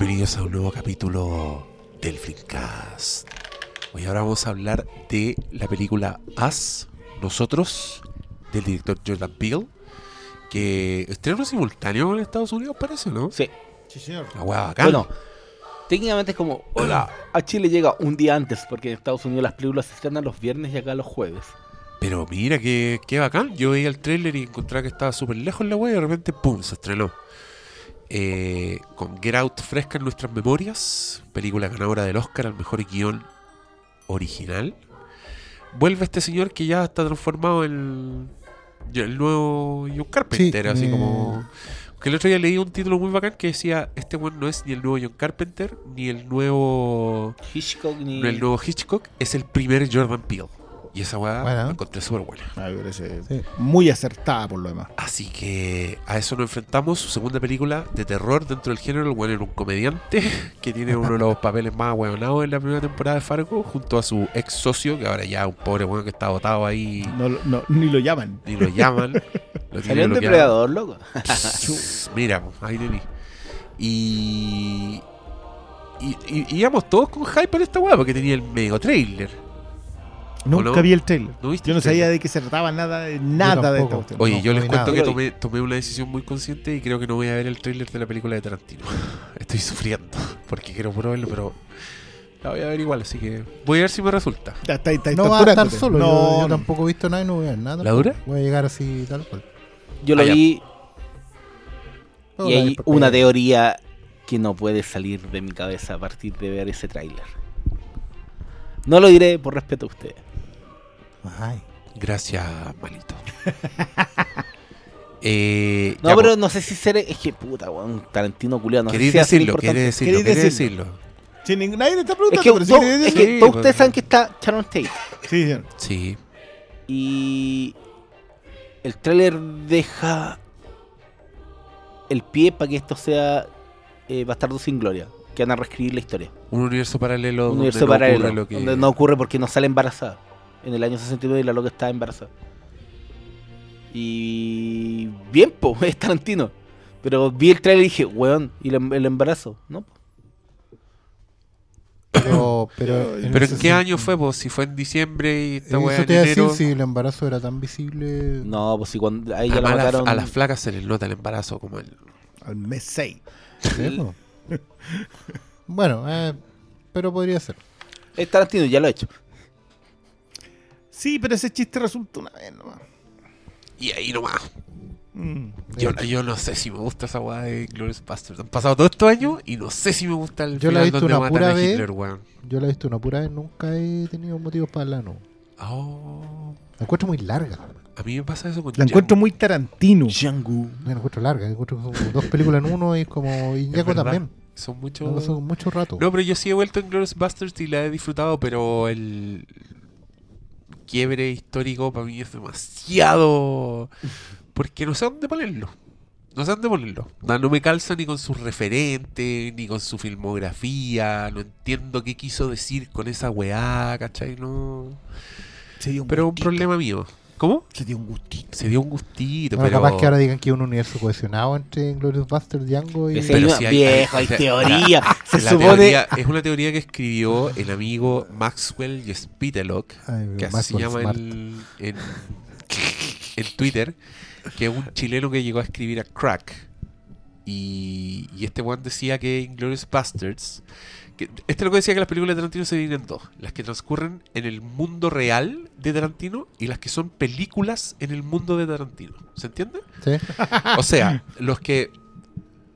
Bienvenidos a un nuevo capítulo del Flickcast. Hoy ahora vamos a hablar de la película Us, Nosotros, del director Jordan Peele, que estrenó simultáneo en Estados Unidos, parece, ¿no? Sí. Sí, señor. La hueá bacán. Bueno, técnicamente es como, hola, a Chile llega un día antes, porque en Estados Unidos las películas se estrenan los viernes y acá los jueves. Pero mira qué, qué bacán. Yo veía el tráiler y encontraba que estaba súper lejos la wea y de repente, ¡pum! se estrenó. Eh, con Get Out fresca en nuestras memorias, película ganadora del Oscar al mejor guion original. Vuelve este señor que ya está transformado en el nuevo John Carpenter, Sí, así eh. como... Que el otro día leí un título muy bacán que decía, este weón no es ni el nuevo John Carpenter, ni el nuevo... Hitchcock ni... no el nuevo Hitchcock, es el primer Jordan Peele. Y esa weá Bueno. la encontré súper buena. A mí me parece Sí. muy acertada por lo demás. Así que a eso nos enfrentamos, su segunda película de terror dentro del género, el bueno, era un comediante que tiene uno de los papeles más hueonados en la primera temporada de Fargo, junto a su ex socio, que ahora ya un pobre weón que está botado ahí, No, no, ni lo llaman. ni lo llaman. lo Salió un depredador, loco. Mira, pues, ahí tení. Y, y, y- y íbamos todos con hype en esta weá, porque tenía el mega trailer. Nunca vi el trailer. ¿No viste Yo no trailer? sabía de qué se trataba nada, nada de cuestión. Oye, No, yo les cuento nada. que tomé, tomé una decisión muy consciente y creo que no voy a ver el tráiler de la película de Tarantino. Estoy sufriendo porque quiero puro verlo, pero la voy a ver igual, así que voy a ver si me resulta. Ya está, está, No va a estar torturándote. solo. No, yo, tampoco he visto nada y no voy a ver nada. ¿La dura? Voy a llegar así tal cual. Yo lo Ah, vi y hay una teoría que no puede salir de mi cabeza a partir de ver ese tráiler. No lo diré por respeto a ustedes. Ay. Gracias, malito. eh, No, ya, pero no sé si seré... Es que puta, weón, Tarantino culiado. No sé ¿Queréis si decirlo? ¿Queréis decirlo? ¿Queréis ¿Queréis decirlo? decirlo? Sí, ni- nadie le está Es preguntando, que, pero es que Sí, todos ustedes saben que está Sharon Tate. Sí. Sí. Y el tráiler deja el pie para que esto sea eh, Bastardo sin Gloria, que van a reescribir la historia. Un universo paralelo Un donde universo no ocurre paralelo, lo que... donde no ocurre porque no sale embarazada. En el año 69 la loca estaba embarazada. Y bien, po, es Tarantino. Pero vi el tráiler y dije, weón, ¿y el, em- el embarazo? ¿No? po. Pero, pero, ¿Pero ese en qué año fue? Pues, si fue en diciembre y esta Eso en te iba a decir si el embarazo era tan visible. No, pues si cuando a ella la Además, a, las- mataron... a las flacas se les nota el embarazo como el... Al mes 6. ¿sí, po? bueno, eh, pero podría ser. Es Tarantino, ya lo he hecho. Sí, pero ese chiste resulta una vez nomás. Y ahí nomás. Mm. Yo, yo no sé si me gusta esa weá de Glorious Bastards. Han pasado todos estos años y no sé si me gusta el Yo la he final visto donde una matan pura a vez. Hitler, weón. Yo la he visto una pura vez, nunca he tenido motivos para hablar, no. Oh. La encuentro muy larga. A mí me pasa eso con La encuentro muy Tarantino. Django. La encuentro larga, la encuentro como dos películas en uno y como. Y Ñaco verdad. también. Son mucho... No pasó mucho rato. No, pero yo sí he vuelto en Glorious Bastards y la he disfrutado, pero el quiebre histórico para mí es demasiado... Porque no sé dónde ponerlo. No sé dónde ponerlo. No, no me calza ni con sus referentes, ni con su filmografía. No entiendo qué quiso decir con esa weá, ¿cachai? No... Un Pero un gustito. problema mío. ¿Cómo? Se dio un gustito. Se dio un gustito, Ahora pero... capaz que ahora digan que hay un universo cohesionado entre Glorious Bastards, Django y. Pero si hay- viejo, hay, hay- teoría. Se La supone. teoría- es una teoría que escribió el amigo Maxwell Spitalock, Ay, que así se Maxwell llama Smart. el- en, en Twitter, que es un chileno que llegó a escribir a Crack. Y, y este one decía que Inglourious Bastards. Que, este lo que decía que las películas de Tarantino se dividen en dos: las que transcurren en el mundo real de Tarantino y las que son películas en el mundo de Tarantino. ¿Se entiende? Sí. O sea, los que.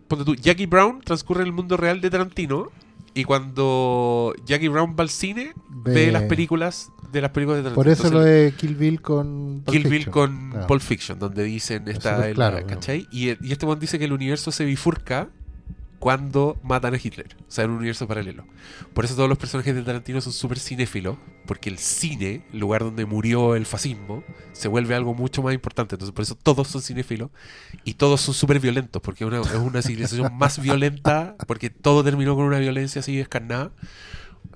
Ponte tú, Jackie Brown transcurre en el mundo real de Tarantino. Y cuando Jackie Brown va al cine, ve, Ve- las películas de las películas de Tarantino. Por eso Entonces, lo de Kill Bill con. Pulp Kill Bill Fiction. con Claro. Pulp Fiction, donde dicen esta. súper el- claro, ¿cachai? Y, y este one dice que el universo se bifurca cuando matan a Hitler. O sea, en un universo paralelo. Por eso todos los personajes de Tarantino son súper cinéfilos, porque el cine, el lugar donde murió el fascismo, se vuelve algo mucho más importante. Entonces, por eso todos son cinéfilos y todos son súper violentos, porque una- es una civilización más violenta, porque todo terminó con una violencia así descarnada.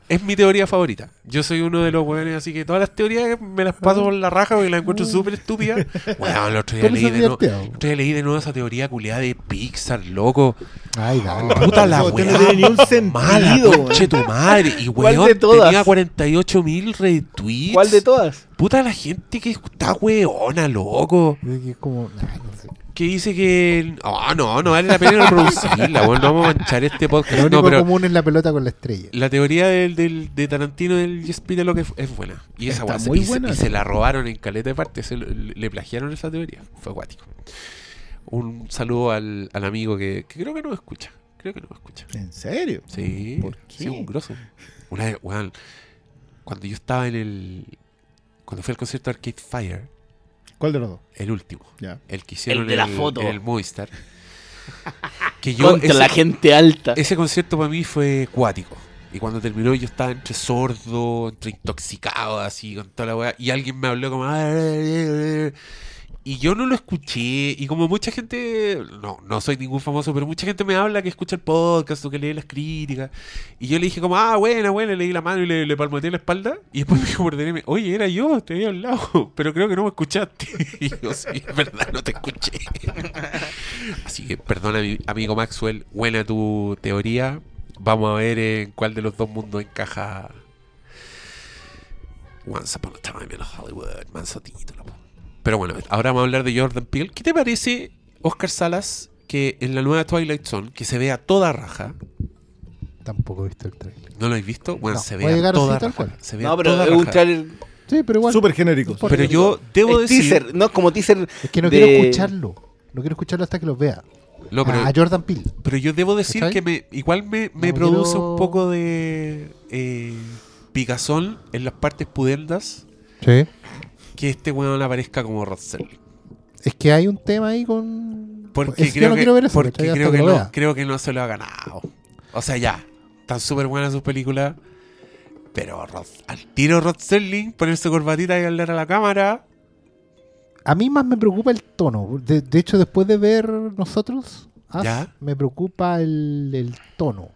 Es mi teoría favorita. Yo soy uno de los weones, así que todas las teorías me las paso por la raja porque las encuentro súper estúpidas. Weón, el otro día ¿Cómo leí de, nuevo, el otro día leí de nuevo esa teoría culiada de Pixar, loco. Ay, dale. Puta la no weá. tiene ni un sentido, Mala, conche tu madre. Y ¿Cuál weón, tenía 48 mil retweets. ¿Cuál de todas? Puta la gente que está weona, loco. Es como. ay, no. Que dice que. Ah, no, no vale la pena reproducirla, weón. No vamos a manchar este podcast. Lo único No, pero común es la pelota con la estrella. la teoría del, del- de Tarantino del Yes lo que es, es buena. Y esa Está muy y se- buena. y se la robaron en caleta de parte. Se, le plagiaron esa teoría. Fue acuático. Un saludo al, al amigo que, que creo que no escucha. Creo que no escucha. ¿En serio? Sí, ¿Por qué? sí, un grosso. Una vez, weón, cuando yo estaba en el. Cuando fui al concierto de Arcade Fire, ¿Cuál de los dos? el último, Ya. el que hicieron El de la en foto. el Movistar. Que yo. Contra ese- la gente alta. ese concierto para mí fue cuático. Y cuando terminó yo estaba entre sordo, entre intoxicado, así, con toda la weá. Y alguien me habló como... Y yo no lo escuché. Y como mucha gente... No, no soy ningún famoso, pero mucha gente me habla que escucha el podcast o que lee las críticas. Y yo le dije como, ah, buena, buena, le di la mano y le, le palmoteé la espalda. Y después me dijo por DM, oye, era yo, te había hablado. Pero creo que no me escuchaste. Y yo, sí, es verdad, no te escuché. Así que perdona, mi amigo Maxwell, buena tu teoría. Vamos a ver en cuál de los dos mundos encaja Once Upon a Time in Hollywood, manso título. Pero bueno, ahora vamos a hablar de Jordan Peele. ¿Qué te parece, Oscar Salas, que en la nueva Twilight Zone, que se vea toda raja, Tampoco he visto el trailer. ¿no lo habéis visto? Bueno, No, se voy a vea llegar toda así tal raja. cual. Se vea No, pero toda es un raja. trailer. Sí, pero igual. Súper genérico. Pero yo debo es decir... teaser, no como teaser. Es que no de- quiero escucharlo. No quiero escucharlo hasta que lo vea. No, pero- A Jordan Peele. Pero yo debo decir ¿Cachai? que me, igual me, me No produce quiero- un poco de eh, picazón en las partes pudendas Sí. Que este weón aparezca como Rod Serling. Es que hay un tema ahí con. Porque Es creo no que, eso. porque creo, que no, creo que no se lo ha ganado. O sea, ya, están súper buenas sus películas. Pero Rod- al tiro Rod Serling, ponerse corbatita y hablar a la cámara. A mí más me preocupa el tono. De, de hecho, después de ver nosotros, Ya. me preocupa el, el tono.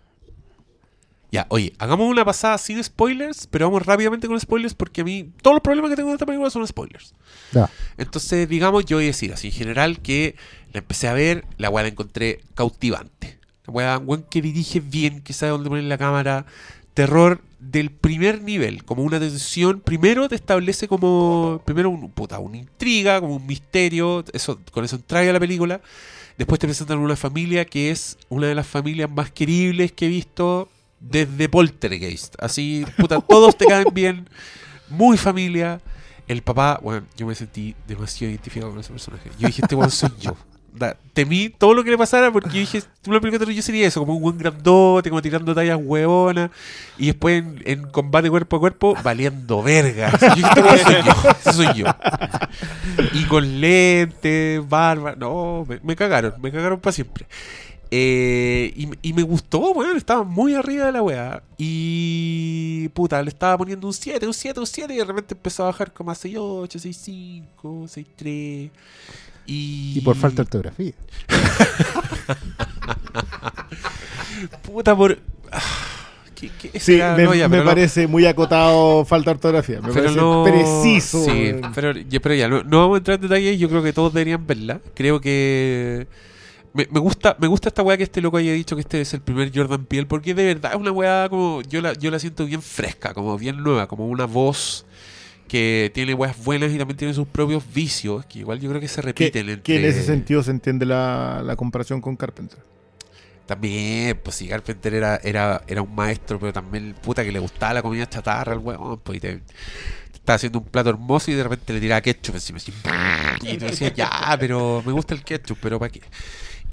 Ya, oye, hagamos una pasada sin spoilers, pero vamos rápidamente con spoilers porque a mí todos los problemas que tengo de esta película son spoilers. Ya. Entonces, digamos, yo voy a decir así en general que la empecé a ver, la weá la encontré cautivante. La weá, weón que dirige bien, que sabe dónde poner la cámara. Terror del primer nivel, como una tensión. Primero te establece como, primero un, puta, una intriga, como un misterio. Eso, con eso entra a la película. Después te presentan una familia que es una de las familias más queribles que he visto desde Poltergeist. Así, puta, todos te caen bien. Muy familia. El papá, bueno, yo me sentí demasiado identificado con ese personaje. Yo dije, este weón soy yo. Da- temí todo lo que le pasara porque yo dije, una película de terror yo sería eso, como un buen grandote, como tirando tallas huevonas. Y después en, en combate cuerpo a cuerpo, valiendo verga. Yo dije, este soy yo. Ese soy yo. Y con lentes, barba. No, me, me cagaron, me cagaron para siempre. Eh, y, y me gustó, weón, estaba muy arriba de la weá. Y puta, le estaba poniendo un 7, un 7, un 7. Y de repente empezó a bajar como a 6, 8, 6, 5, 6, 3. Y, Y por falta de ortografía. Puta, por. ah, ¿qué- qué Sí, me, No, ya, me no- parece muy acotado falta de ortografía. Me pero parece no- preciso. Sí, pero, ya, pero ya, no, no vamos a entrar en detalles. Yo creo que todos deberían verla. Creo que. Me, me gusta me gusta esta weá que este loco haya dicho que este es el primer Jordan Peele, porque de verdad es una weá como. Yo la, yo la siento bien fresca, como bien nueva, como una voz que tiene weas buenas y también tiene sus propios vicios, que igual yo creo que se repiten que entre. en ese sentido se entiende la, la comparación con Carpenter. También, pues si Carpenter era, era, era un maestro, pero también puta que le gustaba la comida chatarra al weón, pues y te, te estaba haciendo un plato hermoso y de repente le tiraba ketchup encima así, y tú decías, ya, pero me gusta el ketchup, pero ¿para qué?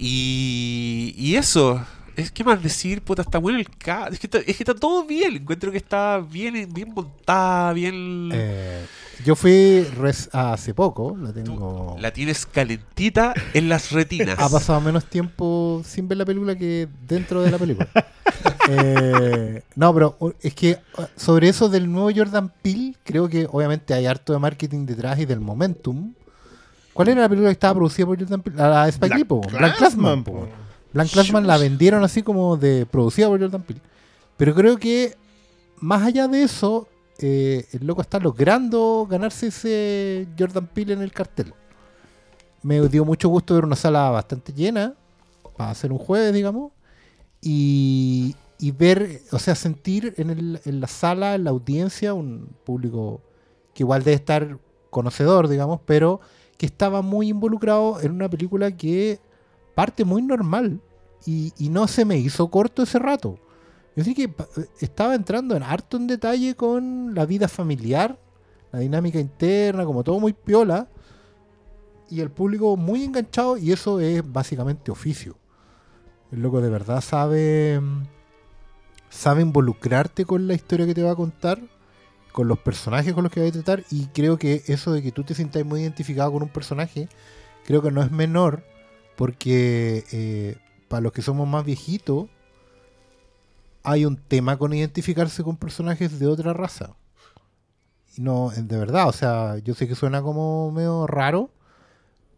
Y, y eso, es que más decir, puta, está bueno el cast, es que está, es que está todo bien, encuentro que está bien, bien montada, bien... Eh, yo fui res- hace poco, la tengo. La tienes calentita en las retinas. Ha pasado menos tiempo sin ver la película que dentro de la película. Eh, no, pero uh, es que uh, sobre eso del nuevo Jordan Peele, creo que obviamente hay harto de marketing detrás y del momentum. ¿Cuál era la película que estaba producida por Jordan Peele? La de Spike Lee, po, Blank Classman. po. Blank Classman la vendieron así como de producida por Jordan Peele. Pero creo que más allá de eso, eh, el loco está logrando ganarse ese Jordan Peele en el cartel. Me dio mucho gusto ver una sala bastante llena, para hacer un jueves, digamos, y, y ver, o sea, sentir en, el- en la sala, en la audiencia, un público que igual debe estar conocedor, digamos, pero que estaba muy involucrado en una película que parte muy normal y, no se me hizo corto ese rato. Yo sí que pa- estaba entrando en harto en detalle con la vida familiar, la dinámica interna, como todo muy piola, y el público muy enganchado, y eso es básicamente oficio. El loco de verdad sabe, sabe involucrarte con la historia que te va a contar, con los personajes con los que va a tratar, y creo que eso de que tú te sientas muy identificado con un personaje, creo que no es menor, porque eh, para los que somos más viejitos, hay un tema con identificarse con personajes de otra raza. Y no, de verdad, o sea, yo sé que suena como medio raro,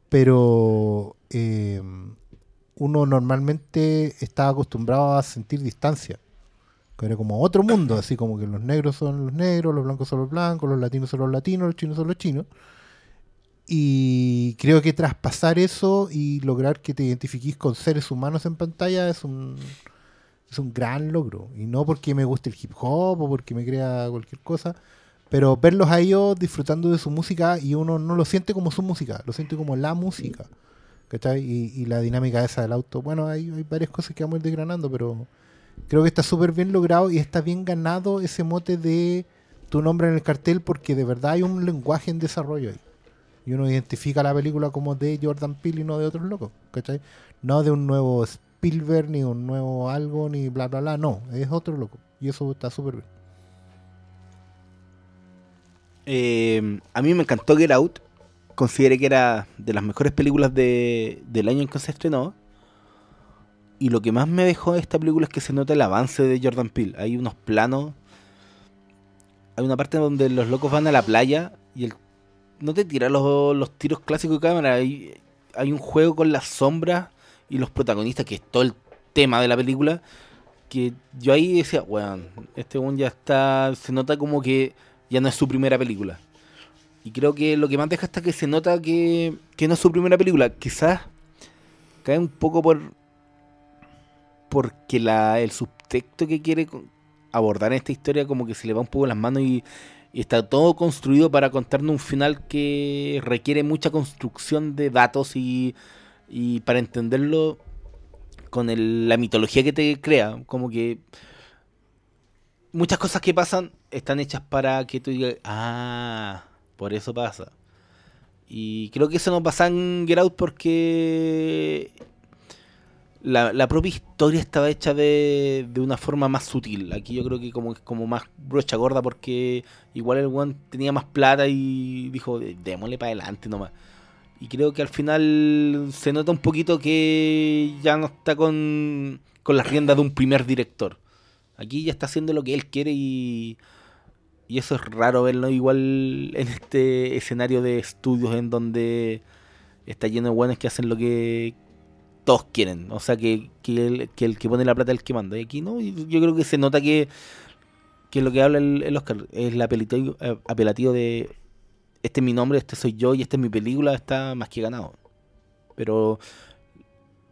pero eh, uno normalmente está acostumbrado a sentir distancia. Era como otro mundo, así como que los negros son los negros, los blancos son los blancos, los latinos son los latinos, los chinos son los chinos. Y creo que traspasar eso y lograr que te identifiques con seres humanos en pantalla es un, es un gran logro. Y no porque me guste el hip hop o porque me crea cualquier cosa, pero verlos a ellos disfrutando de su música y uno no lo siente como su música, lo siente como la música. ¿cachai? Y, y la dinámica esa del auto. Bueno, hay, hay varias cosas que vamos a ir desgranando, pero creo que está súper bien logrado y está bien ganado ese mote de tu nombre en el cartel porque de verdad hay un lenguaje en desarrollo ahí. Y uno identifica la película como de Jordan Peele y no de otros locos, ¿cachai? No de un nuevo Spielberg, ni un nuevo algo, ni bla, bla, bla. No, es otro loco. Y eso está súper bien. Eh, a mí me encantó Get Out. Consideré que era de las mejores películas de- del año en que se estrenó. Y lo que más me dejó de esta película es que se nota el avance de Jordan Peele. Hay unos planos. Hay una parte donde los locos van a la playa y el, no te tira los, los tiros clásicos de cámara. Hay, hay un juego con las sombras y los protagonistas, que es todo el tema de la película. Que yo ahí decía, weón, este weón ya está. Se nota como que ya no es su primera película. Y creo que lo que más deja está que se nota que, que no es su primera película. Quizás cae un poco por. Porque el subtexto que quiere abordar en esta historia, como que se le va un poco las manos y, está todo construido para contarnos un final que requiere mucha construcción de datos y, para entenderlo con la mitología que te crea. Como que muchas cosas que pasan están hechas para que tú digas, ah, por eso pasa. Y creo que eso no pasa en Get porque la, propia historia estaba hecha de, de una forma más sutil. Aquí yo creo que como, como más brocha gorda porque igual el one tenía más plata y dijo, démosle para adelante nomás. Y creo que al final se nota un poquito que ya no está con, con las riendas de un primer director. Aquí ya está haciendo lo que él quiere y, y eso es raro verlo igual en este escenario de estudios en donde está lleno de buenos que hacen lo que todos quieren. O sea, que, que, el, que pone la plata es el que manda. Y aquí no, yo creo que se nota que, que lo que habla el, el Oscar es el apelativo, eh, apelativo de este es mi nombre, este soy yo y esta es mi película, está más que ganado. Pero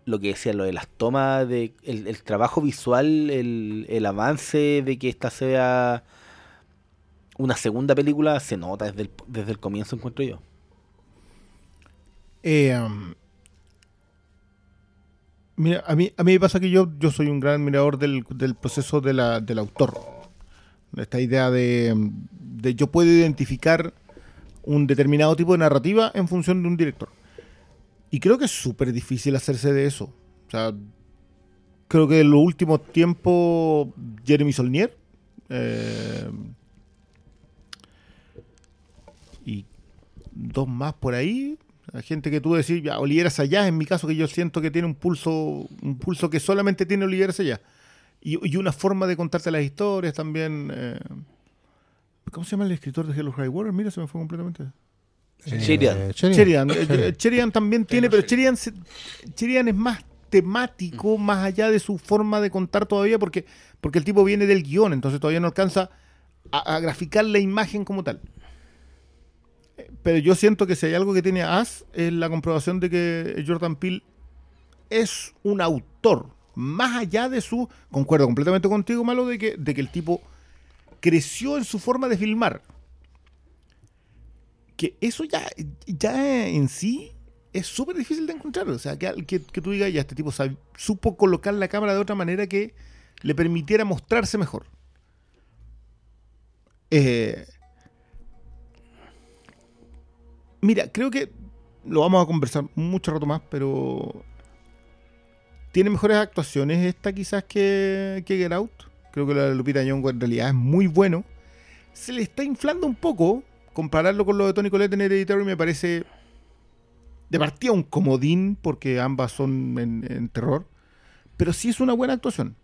lo que decía, lo de las tomas, de el, el trabajo visual, el, el avance de que esta sea una segunda película, se nota desde el, desde el comienzo, encuentro yo. Eh, um, mira, a mí, a mí me pasa que yo, yo soy un gran admirador del, del proceso de la- del autor. Esta idea de, de yo puedo identificar un determinado tipo de narrativa en función de un director. Y creo que es súper difícil hacerse de eso. O sea, creo que en los últimos tiempos Jeremy Solnier eh, y dos más por ahí. La gente que tú decís, ya, Oliveras allá, en mi caso que yo siento que tiene un pulso, un pulso que solamente tiene Oliveras allá. Y, y una forma de contarte las historias también. eh, ¿Cómo se llama el escritor de Hello High Water? Mira, se me fue completamente. Sheridan. Sheridan. eh, eh, también tiene, pero Sheridan, es más, temático más allá de su forma de contar todavía, porque, porque el tipo viene del guion, entonces todavía no alcanza a, a graficar la imagen como tal. Pero yo siento que si hay algo que tiene As es la comprobación de que Jordan Peele es un autor. Más allá de su. Concuerdo completamente contigo, Malo, de que, de que el tipo creció en su forma de filmar. Que eso ya, ya en sí es súper difícil de encontrar. O sea, que, que, tú digas, ya este tipo supo colocar la cámara de otra manera que le permitiera mostrarse mejor. Eh, mira, creo que lo vamos a conversar mucho rato más, pero tiene mejores actuaciones esta quizás que, que Get Out. Creo que la de Lupita Nyong'o en realidad es muy bueno. Se le está inflando un poco. Compararlo con lo de Tony Collette en Hereditary me parece de partida un comodín porque ambas son en, en terror. Pero sí es una buena actuación.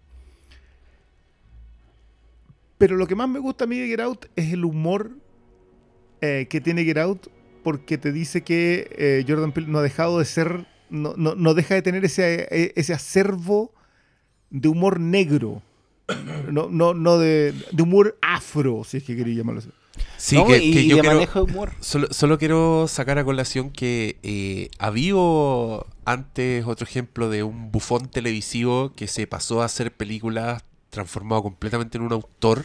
Pero lo que más me gusta a mí de Get Out es el humor eh, que tiene Get Out porque te dice que eh, Jordan Peele no ha dejado de ser, no, no, no deja de tener ese, eh, ese acervo de humor negro. No, no, no de, de humor afro, si es que quería llamarlo así. Sí, No, que, y, que y yo de quiero- manejo de humor. Solo, solo quiero sacar a colación que eh, había antes otro ejemplo de un bufón televisivo que se pasó a hacer películas transformado completamente en un autor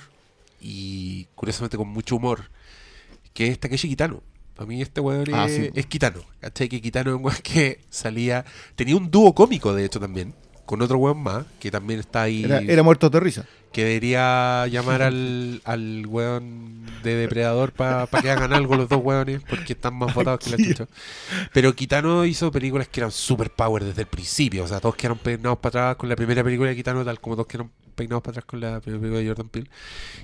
y curiosamente con mucho humor, que es Takeshi Kitano. Para mí este weón Ah, es, sí. es Kitano. ¿Cachai? Que Kitano es un weón que salía... Tenía un dúo cómico, de hecho, también, con otro weón más, que también está ahí Era, era muerto de risa. que debería llamar al, al weón de depredador para que hagan algo los dos weones, porque están más votados que la chucha. Pero Kitano hizo películas que eran super power desde el principio, o sea, todos quedaron peinados para atrás con la primera película de Kitano, tal como todos quedaron peinados para atrás con la película de Jordan Peele.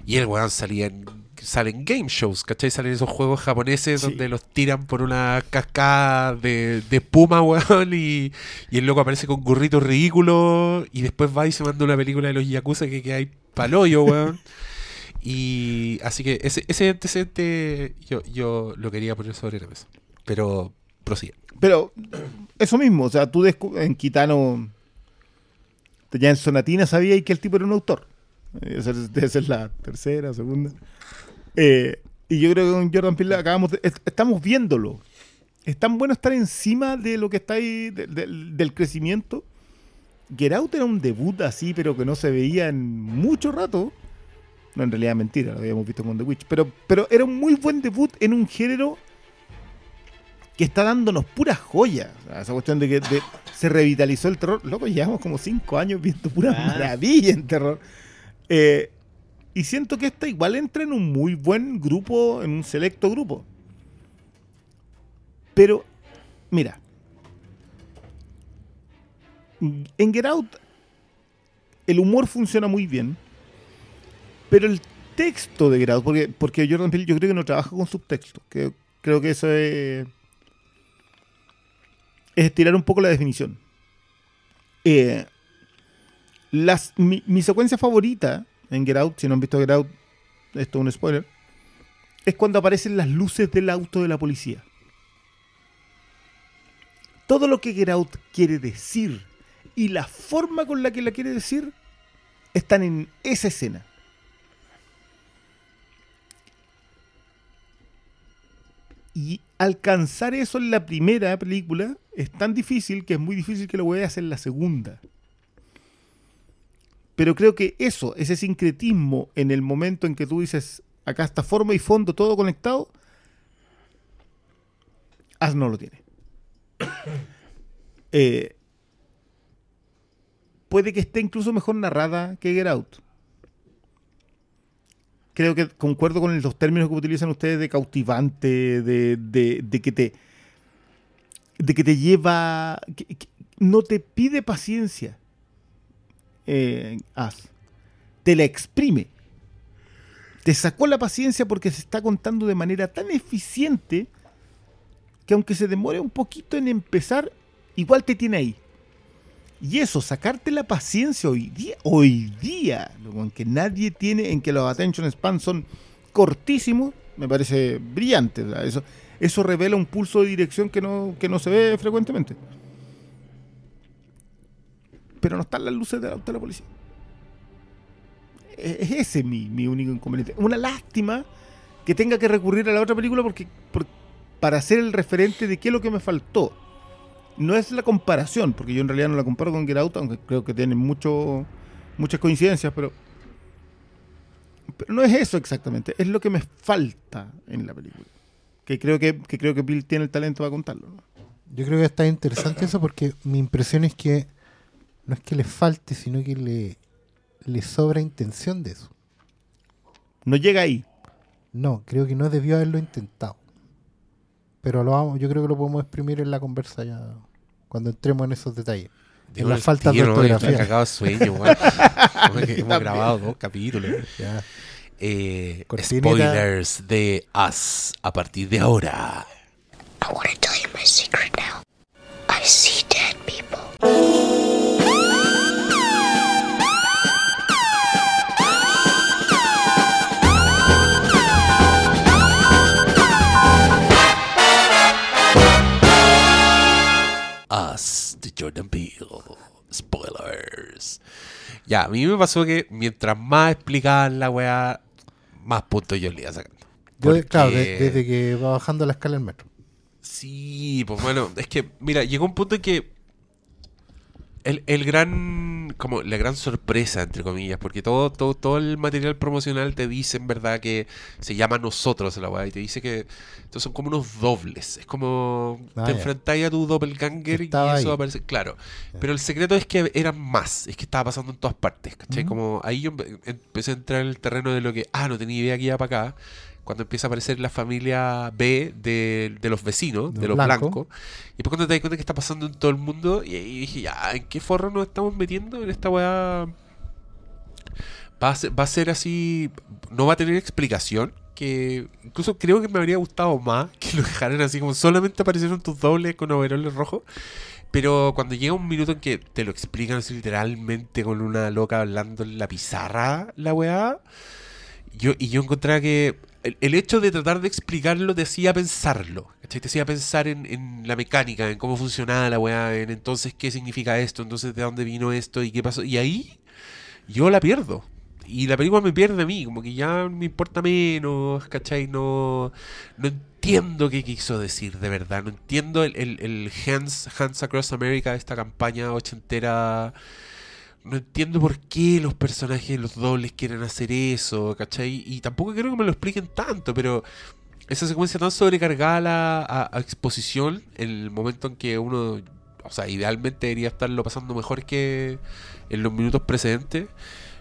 Y el weón salía en, sale en game shows, ¿cachai? Salen esos juegos japoneses Sí. donde los tiran por una cascada de, de espuma, weón, y, y el loco aparece con gorritos ridículos y después va y se manda una película de los Yakuza que, que hay paloyo, weón. Y así que ese, ese antecedente yo, yo lo quería poner sobre la mesa. Pero prosigue. Pero eso mismo, o sea, tú en Kitano, ya en Sonatina sabías que el tipo era un autor. Esa es- debe ser la tercera, segunda. Eh, y yo creo que con Jordan Peele acabamos de- est- estamos viéndolo. Es tan bueno estar encima de lo que está ahí, de- del- crecimiento. Get era un debut así, pero que no se veía en mucho rato. No, en realidad mentira, lo habíamos visto con The Witch. Pero, pero era un muy buen debut en un género que está dándonos puras joyas. O sea, esa cuestión de que de- se revitalizó el terror. Loco, llevamos como cinco años viendo puras Ah. maravillas en terror. Eh, y siento que esta igual entra en un muy buen grupo, en un selecto grupo. Pero, mira. En Get Out, el humor funciona muy bien. Pero el texto de Get Out, porque, porque Jordan Peele yo creo que no trabaja con subtexto. Que, creo que eso es es estirar un poco la definición. Eh, las, mi, mi secuencia favorita en Get Out, si no han visto Get Out, esto es un spoiler, es cuando aparecen las luces del auto de la policía. Todo lo que Get Out quiere decir y la forma con la que la quiere decir están en esa escena. Y alcanzar eso en la primera película es tan difícil que es muy difícil que lo voy a hacer la segunda. Pero creo que eso, ese sincretismo en el momento en que tú dices, acá está forma y fondo todo conectado, As no lo tiene. Eh, puede que esté incluso mejor narrada que Get Out. Creo que concuerdo con los términos que utilizan ustedes de cautivante, de- de que te de que te lleva, que- no te pide paciencia. Eh. Te la exprime. Te sacó la paciencia porque se está contando de manera tan eficiente que aunque se demore un poquito en empezar, igual te tiene ahí. Y eso, sacarte la paciencia hoy día, hoy día, en que nadie tiene, en que los attention span son cortísimos, me parece brillante. Eso, eso revela un pulso de dirección que no, que no se ve frecuentemente. pero no están las luces del auto de la policía. E- Es ese mi, mi único inconveniente. Una lástima que tenga que recurrir a la otra película porque, por- para ser el referente de qué es lo que me faltó. No es la comparación, porque yo en realidad no la comparo con Get aunque creo que tienen mucho, muchas coincidencias, pero, pero no es eso exactamente, es lo que me falta en la película. Que creo que, que creo que Bill tiene el talento para contarlo. ¿no? Yo creo que está interesante eso porque mi impresión es que no es que le falte, sino que le, le sobra intención de eso. No llega ahí. No, creo que no debió haberlo intentado. Pero lo vamos, yo creo que lo podemos exprimir en la conversa ya cuando entremos en esos detalles. En las faltas de ortografía. estoy cagado sueño, weón. Como que Hemos grabado dos capítulos. Ya. Eh, spoilers de Us a partir de ahora. I want to tell you my secret now. I see dead people. Us de Jordan Peele. Spoilers. Ya, a mí me pasó que mientras más explicaban la weá, más puntos yo le iba sacando. Yo, Porque- Claro, de- desde que va bajando la escala del metro. Sí, pues bueno, es que, mira, llegó un punto en que el, el gran, como la gran sorpresa, entre comillas, porque todo, todo, todo el material promocional te dice en verdad que se llama nosotros la weá, y te dice que estos son como unos dobles. Es como Ah, te enfrentáis a tu doppelganger y eso ahí. aparece. Claro, pero el secreto es que eran más, es que estaba pasando en todas partes, ¿cachai? Como ahí yo empe- empecé a entrar en el terreno de lo que, ah, no tenía idea que iba para acá. Cuando empieza a aparecer la familia B de, de los vecinos, De de los blancos. Y después cuando te das cuenta que está pasando en todo el mundo, y dije, ya, ¿en qué forro nos estamos metiendo en esta weá? Va a ser, va a ser así, no va a tener explicación, que incluso creo que me habría gustado más que lo dejaran así como solamente aparecieron tus dobles con overoles rojos. Pero cuando llega un minuto en que te lo explican así literalmente con una loca hablando en la pizarra, la weá, yo, y yo encontraba que el, el hecho de tratar de explicarlo te hacía pensarlo, ¿cachai? Te hacía pensar en, en la mecánica, en cómo funcionaba la weá, en entonces qué significa esto, entonces de dónde vino esto y qué pasó. Y ahí yo la pierdo. Y la película me pierde a mí, como que ya me importa menos, ¿cachai? No, no entiendo qué quiso decir de verdad, no entiendo el, el, el Hands, Hands Across America, esta campaña ochentera no entiendo por qué los personajes, los dobles quieren hacer eso, ¿cachai? Y tampoco creo que me lo expliquen tanto, pero esa secuencia tan sobrecargada a, a- exposición, el momento en que uno, o sea, idealmente debería estarlo pasando mejor que en los minutos precedentes,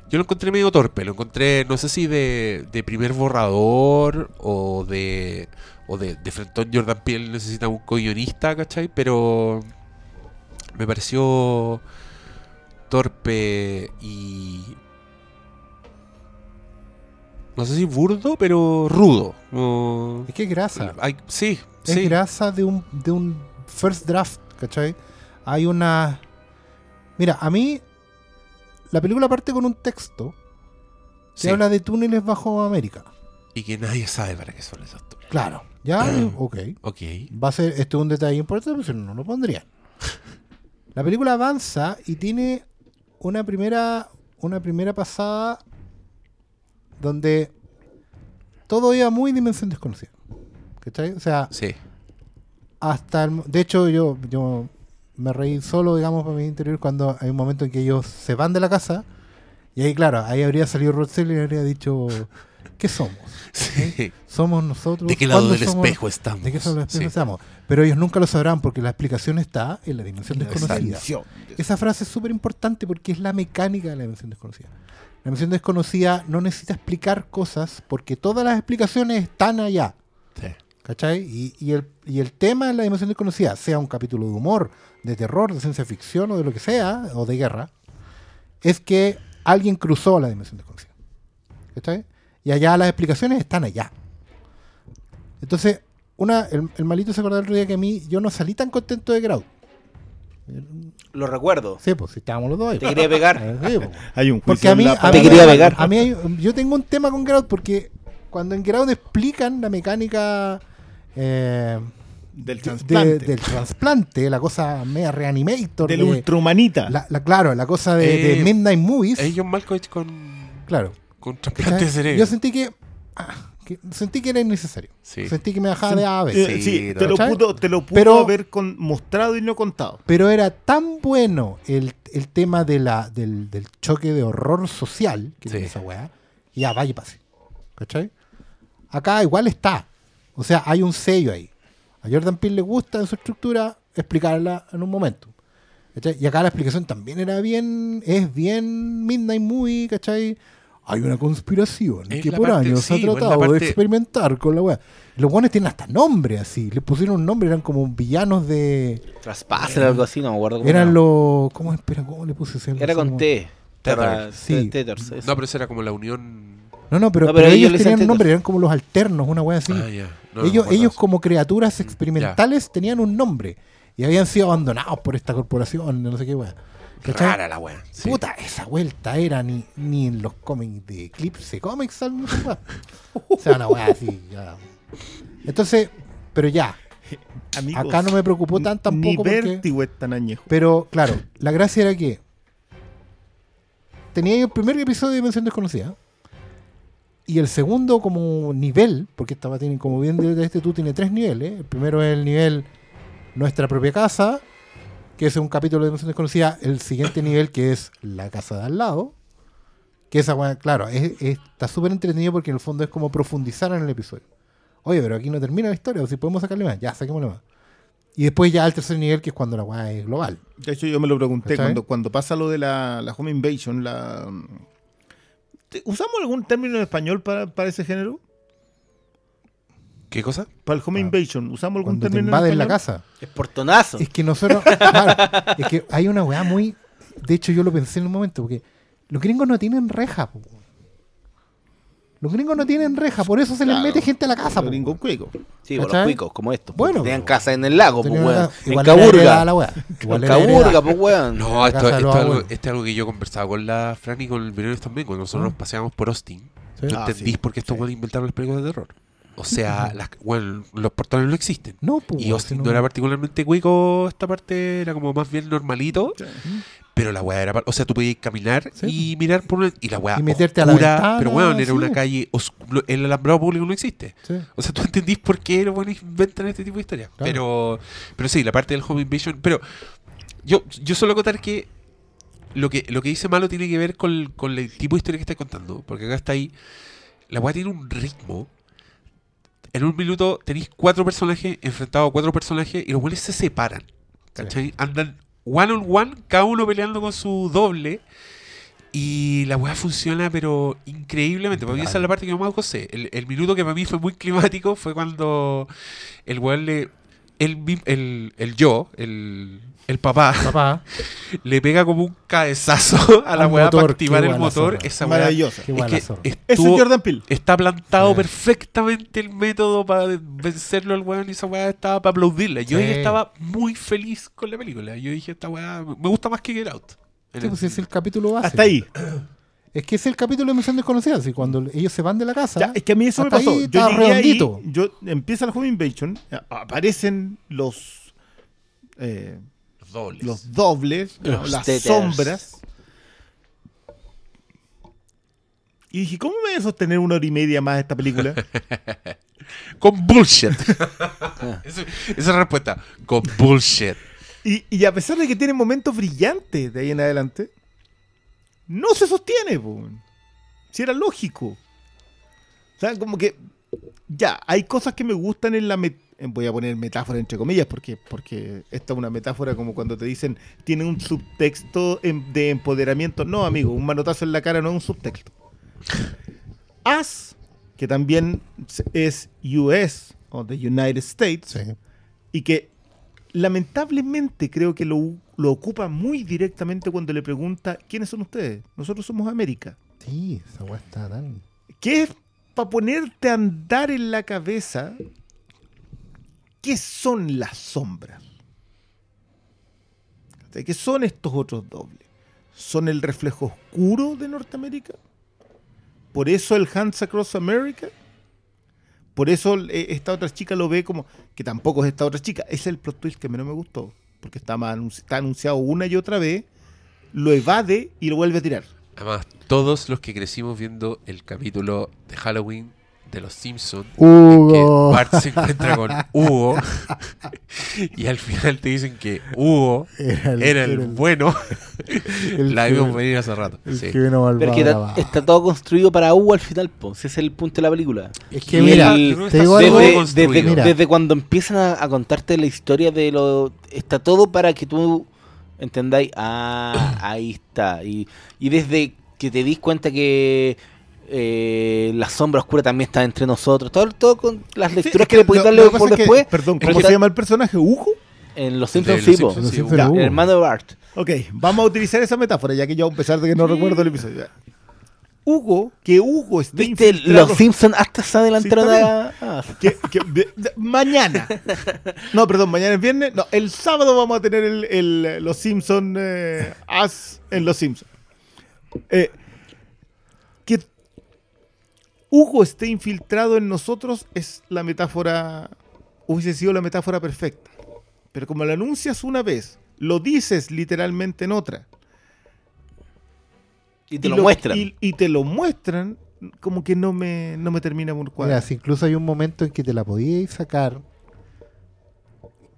yo lo encontré medio torpe, lo encontré, no sé si de, de primer borrador o de... O de, de Frentón Jordan Peele necesita un co-guionista, ¿cachai? Pero me pareció torpe y no sé si burdo, pero rudo. Es que es grasa. Hay- sí, Es sí. grasa de un, de un first draft, ¿cachai? Hay una... Mira, a mí la película parte con un texto que Sí. habla de túneles bajo América. Y que nadie sabe para qué son esos túneles. Claro. Ya, ok. Ok. Va a ser, este es un detalle importante, pero si no, no lo pondría. La película avanza y tiene una primera, una primera pasada donde todo iba muy dimensión desconocida. ¿Cachai? O sea, Sí. hasta el, de hecho yo, yo me reí solo, digamos, para mi interior cuando hay un momento en que ellos se van de la casa y ahí, claro, ahí habría salido Rosell y habría dicho, ¿qué somos? Sí. ¿Somos nosotros? ¿De qué lado ¿Cuándo del somos? espejo estamos? ¿De qué los espejos Sí. estamos? Pero ellos nunca lo sabrán porque la explicación está en la dimensión desconocida. Esa frase es súper importante porque es la mecánica de la dimensión desconocida. La dimensión desconocida no necesita explicar cosas porque todas las explicaciones están allá. ¿Cachai? Y, y el, y el tema de la dimensión desconocida, sea un capítulo de humor, de terror, de ciencia ficción o de lo que sea, o de guerra, es que alguien cruzó la dimensión desconocida. ¿Cachai? Y allá las explicaciones están allá. Entonces, una, el, el malito se acordó el otro día que a mí yo no salí tan contento de Grout. Lo recuerdo. Sí, pues si estábamos los dos ahí. Te quería pegar. Sí, pues. Hay un Porque a mí, a Te mí- quería pegar. a mí hay- yo tengo un tema con Ground porque cuando en Ground explican la mecánica eh, Del de- trasplante. del trasplante, la cosa media reanimator. del de- ultrahumanita. la, la- claro, la cosa de, de Eh, Midnight Movies. Es John Malkovich con, claro. Con trasplante de ¿cachai? cerebro. Yo sentí que, ah, que- sentí que era innecesario. Sí. Sentí que me bajaba de ave. Eh, Sí, sí, te, lo pudo, te lo pudo Pero- haber con- mostrado y no contado. Pero era tan bueno el, el tema de la, del, del choque de horror social que Sí. tiene esa weá. y Ya, vaya y pase. ¿Cachai? Acá igual está. O sea, hay un sello ahí. A Jordan Peele le gusta en su estructura explicarla en un momento. ¿cachai? Y acá la explicación también era bien, es bien Midnight Movie, ¿cachai? Hay una conspiración Es que por parte- años sí, ha es la tratado parte- de experimentar con la weá. Los buenos tienen hasta nombre así. Le pusieron un nombre, eran como villanos de. Traspaser o algo así, no me acuerdo cómo Eran era. los. ¿Cómo espera? ¿Cómo le puse ese Era con T. Terra- Sí. No, pero eso era como la unión. No, no, pero, No, pero pero ellos tenían un nombre, eran como los alternos, una wea así. Ah. No, ellos, ellos como criaturas experimentales tenían un nombre y habían sido abandonados por esta corporación, no sé qué wea. ¿Cachai? Rara la sí. Puta, esa vuelta era ni, ni en los cómics de Eclipse Comics weas. O sea, una wea así. ya. Entonces, pero ya, Amigos, acá no me preocupó tan Ni tampoco porque... vértigo es tan añejo. Pero, claro, la gracia era que tenía el primer episodio de Dimensión Desconocida y el segundo como nivel, porque esta tiene, como bien de este tú, tiene tres niveles. El primero es el nivel Nuestra propia casa, que es un capítulo de Dimensión Desconocida. El siguiente nivel, que es La casa de al lado. Que esa, weá, claro, es- es- está súper entretenido porque en el fondo es como profundizar en el episodio. Oye, pero aquí no termina la historia, o si podemos sacarle más, ya, saquémosle más. Y después ya al tercer nivel, que es cuando la weá es global. De hecho, yo me lo pregunté ¿Cachai? cuando, cuando pasa lo de la, la home invasion. La, ¿Te- ¿Usamos algún término en español para, para ese género? ¿Qué cosa? Para el home Ah. invasion, ¿usamos algún Cuando te término en invaden la casa. Es portonazo. Es que nosotros, claro, es que hay una weá muy. De hecho, yo lo pensé en un momento, porque los gringos no tienen reja, po. Los gringos no tienen reja, por eso se les mete gente a la casa, Los gringos cuicos. Sí, por los cuicos, como estos. Bueno, tenían casa en el lago, pues, weón. En Caburga. la weá. Igual En Caburga, pues, weón. No, la esto, esto los es algo, esto es algo que yo conversaba con la Fran y con el Briones también, cuando nosotros Ah. nos paseamos por Austin. Sí. No Ah, entendís sí. por qué estos Sí. buenos inventaron las películas de terror. O sea, las, bueno, los portones no existen. No, pues. Y Austin no era particularmente cuico, esta parte era como más bien normalito, pero la weá era... O sea, tú podías caminar Sí. y mirar por una... Y la weá Y meterte a la oscura, ventana, pero weón, era sí. una calle... oscu- El alambrado público no existe. Sí. O sea, tú entendís por qué los buenos inventan este tipo de historias. Claro. Pero, pero sí, la parte del home invasion. Pero yo, yo solo acotar que lo que lo que dice Malo tiene que ver con, con el tipo de historia que está contando. Porque acá está ahí. La weá tiene un ritmo. En un minuto tenéis cuatro personajes enfrentados a cuatro personajes y los cuales se separan. ¿Cachai? Andan one on one, cada uno peleando con su doble. Y la weá funciona, pero increíblemente. Para mí esa es la parte que más gocé. El, el minuto que para mí fue muy climático fue cuando el weón le. El, el, el yo, el, el papá, Papá, le pega como un cabezazo a la weá para activar el motor. Esa weá. Maravillosa. qué es que es Jordan Peele. Está plantado Sí. perfectamente el método para vencerlo al weón y esa weá estaba para aplaudirla. Yo Sí. estaba muy feliz con la película. Yo dije, esta weá me gusta más que Get Out. Sí, pues es el capítulo base. Hasta ahí. Es que es el capítulo de Misión Desconocida. Así, cuando ellos se van de la casa. Ya, es que a mí eso me pasó. ahí Yo estaba llegué ahí, yo, empieza el Home Invasion, aparecen los eh, Los dobles. los dobles, las teters. sombras. Y dije, ¿cómo me voy a sostener una hora y media más esta película? Con bullshit. Esa es la respuesta. Con bullshit. y, y a pesar de que tiene momentos brillantes de ahí en adelante, no se sostiene. po. Si era lógico. O sea, como que ya, hay cosas que me gustan en la... met- Voy a poner metáfora entre comillas porque, porque esta es una metáfora como cuando te dicen tiene un subtexto de empoderamiento. No, amigo, un manotazo en la cara no es un subtexto. As, que también es US o the United States, Sí. y que lamentablemente creo que lo, lo ocupa muy directamente cuando le pregunta quiénes son ustedes. Nosotros somos América. Sí, esa está tan. ¿Qué es para ponerte a andar en la cabeza? ¿Qué son las sombras? ¿Qué son estos otros dobles? ¿Son el reflejo oscuro de Norteamérica? ¿Por eso el Hands Across America? por eso eh, esta otra chica lo ve como que tampoco es esta otra chica. Es el plot twist que no me gustó. Porque está, está anunciado una y otra vez, lo evade y lo vuelve a tirar. Además, todos los que crecimos viendo el capítulo de Halloween de los Simpsons, Hugo. que Bart se encuentra con Hugo y al final te dicen que Hugo Era el, era el bueno, el la que- vimos venir hace rato. sí. Pero que está todo construido para Hugo al final, pues. Ese es el punto de la película. Es que Y mira, te digo algo. Desde, desde- Mira. desde cuando empiezan a, a contarte la historia de lo... Está todo para que tú entendáis, ah, ahí está. Y, y desde que te dis cuenta que eh, la sombra oscura también está entre nosotros, todo, todo con las lecturas Sí, que le podéis darle por que- después, perdón, pero ¿cómo se llama el personaje? ¿Hugo? en Los Simpsons, sí. Simpsons, Simpsons. Ya, el hermano de Bart. Ok, vamos a utilizar esa metáfora, ya que yo, a pesar de que no recuerdo el episodio. ya. Hugo, que Hugo esté ¿Viste? infiltrado- Los Simpsons hasta se adelantaron a... ah, que, que- de- de- mañana. No, perdón, mañana es viernes. No, el sábado vamos a tener el, el- los Simpson eh, As en los Simpsons. Eh, Hugo esté infiltrado en nosotros es la metáfora, hubiese sido la metáfora perfecta. Pero como lo anuncias una vez, lo dices literalmente en otra. y te lo, muestran. Y, y te lo muestran, como que no me, no me termina por Mira, cuadrar. si incluso hay un momento en que te la podíais sacar,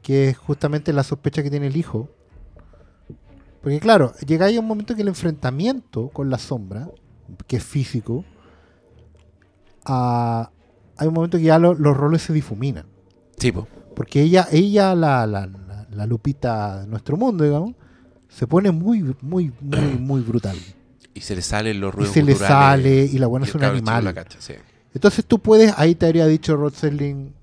que es justamente la sospecha que tiene el hijo. Porque claro, llegáis a un momento que el enfrentamiento con la sombra, que es físico, hay un momento que ya lo- los roles se difuminan. Sí, po. Porque ella, ella la, la, la- la lupita de nuestro mundo, digamos, se pone muy, muy, muy, muy brutal. Y se le salen los Y ruidos se le sale, y la buena y es el un animal. la sí. Entonces tú puedes, ahí te habría dicho Rod Serling,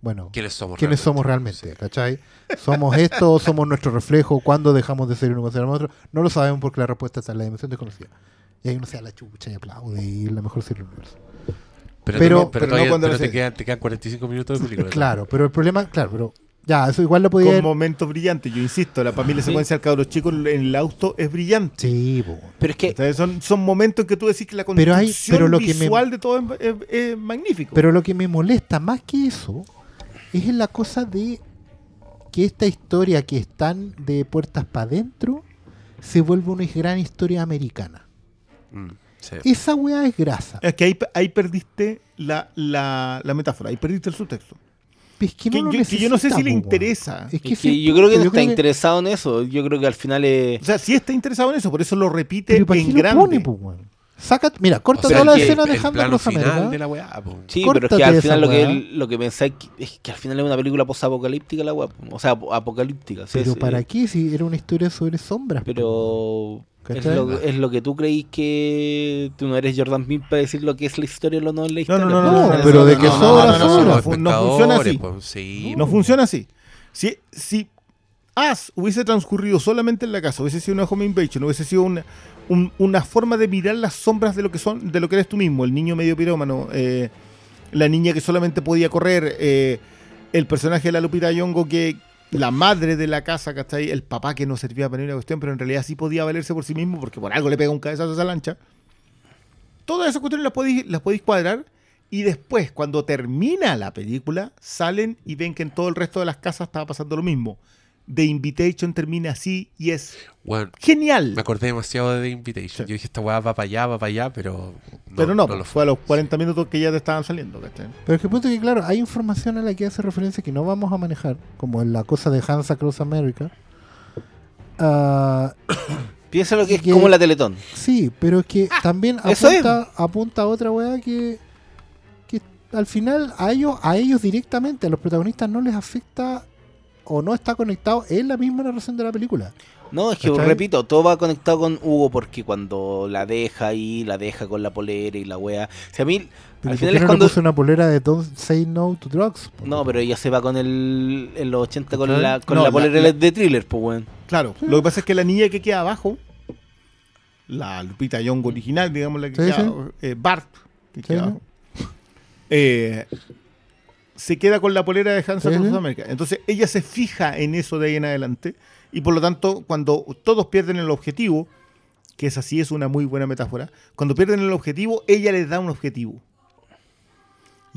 bueno, ¿Quiénes somos ¿quiénes somos realmente? ¿Cachai? ¿Somos esto somos nuestro reflejo? ¿Cuándo dejamos de ser uno y consideramos otro? No lo sabemos porque la respuesta está en la dimensión desconocida. Y ahí uno se da la chucha y aplaude y es la mejor serie del universo. Pero, Pero- pero, pero no cuando pero lo te, quedan, te quedan 45 minutos de película. Claro, pero el problema, claro, pero ya, eso igual lo podía Con momentos brillantes, yo insisto, la familia secuencia del cabro chico en el auto es brillante. Sí, po. Pero es que Entonces, son, son momentos en que tú decís que la Pero hay- construcción pero lo que me- visual de todo es, es- es magnífico. Pero lo que me molesta más que eso es la cosa de que esta historia que es tan de puertas para adentro se vuelve una gran historia americana. Mm, sí. Esa weá es grasa. es que ahí, ahí perdiste la, la, la metáfora, ahí perdiste el subtexto. Es que, Que, no lo yo, que yo no sé si le interesa. Es que, Es que yo creo que no está creo que- interesado en eso. Yo creo que al final es. O sea, sí está interesado en eso, por eso lo repite Pero ¿para qué en grande. pone, po? Saca, mira, corta O sea, toda la escena el dejando plano final de la weá. Sí, pero es que al final lo que, weá. lo que pensáis es que al final es una película post-apocalíptica la web. O sea, ap- apocalíptica. sí, Pero sí. ¿para qué? Si era una historia sobre sombras. Pero es lo, es lo que tú creís que tú no eres Jordan Peele para decir lo que es la historia o lo no es la No, historia. no, no, no, No, no, no, pero no, de no, que no, sobra, no, no, no, sobra. no, no funciona así. espectadores, po, sí. No funciona así. Si, si As hubiese transcurrido solamente en la casa, hubiese sido una home invasion, hubiese sido una, un- una forma de mirar las sombras de lo que son, de lo que eres tú mismo, el niño medio pirómano, eh, la niña que solamente podía correr, eh, el personaje de la Lupita Nyong'o que la madre de la casa, ¿cachai? El papá que no servía para ninguna cuestión, pero en realidad sí podía valerse por sí mismo porque por algo le pega un cabezazo a esa lancha. Todas esas cuestiones las podéis, las podéis cuadrar y después, cuando termina la película, salen y ven que en todo el resto de las casas estaba pasando lo mismo. The Invitation termina así y es Bueno, genial. me acordé demasiado de The Invitation. Sí. Yo dije, esta weá va para allá, va para allá, pero no, pero no, no lo fue a los 40 minutos que ya te estaban saliendo. ¿cachai? Pero es que el punto es que, claro, hay información a la que hace referencia que no vamos a manejar, como en la cosa de Hans Across America. Ah, Piensa lo que es Que- como la Teletón. sí, pero es que también apunta, apunta a otra weá que, que al final a ellos, a ellos directamente, a los protagonistas no les afecta o no está conectado en la misma narración de la película. No, es que ¿Cachai? repito, todo va conectado con Hugo porque cuando la deja ahí, la deja con la polera y la wea. Si a mí, Pero al ¿por final qué es no cuando. le puso una polera de Don't Say No to Drugs? No, pero ella se va con el. En los 80 con ¿Cachai? la, con No, la polera la- de thriller, pues, weón. Claro, lo que pasa es que la niña que queda abajo, la Lupita Young original, digamos, la que Sí, queda, sí. eh, Bart, que Sí, queda abajo, eh, se queda con la polera de Hans Sí, Across sí. America. Entonces ella se fija en eso de ahí en adelante y por lo tanto cuando todos pierden el objetivo, que esa sí es una muy buena metáfora, cuando pierden el objetivo, ella les da un objetivo.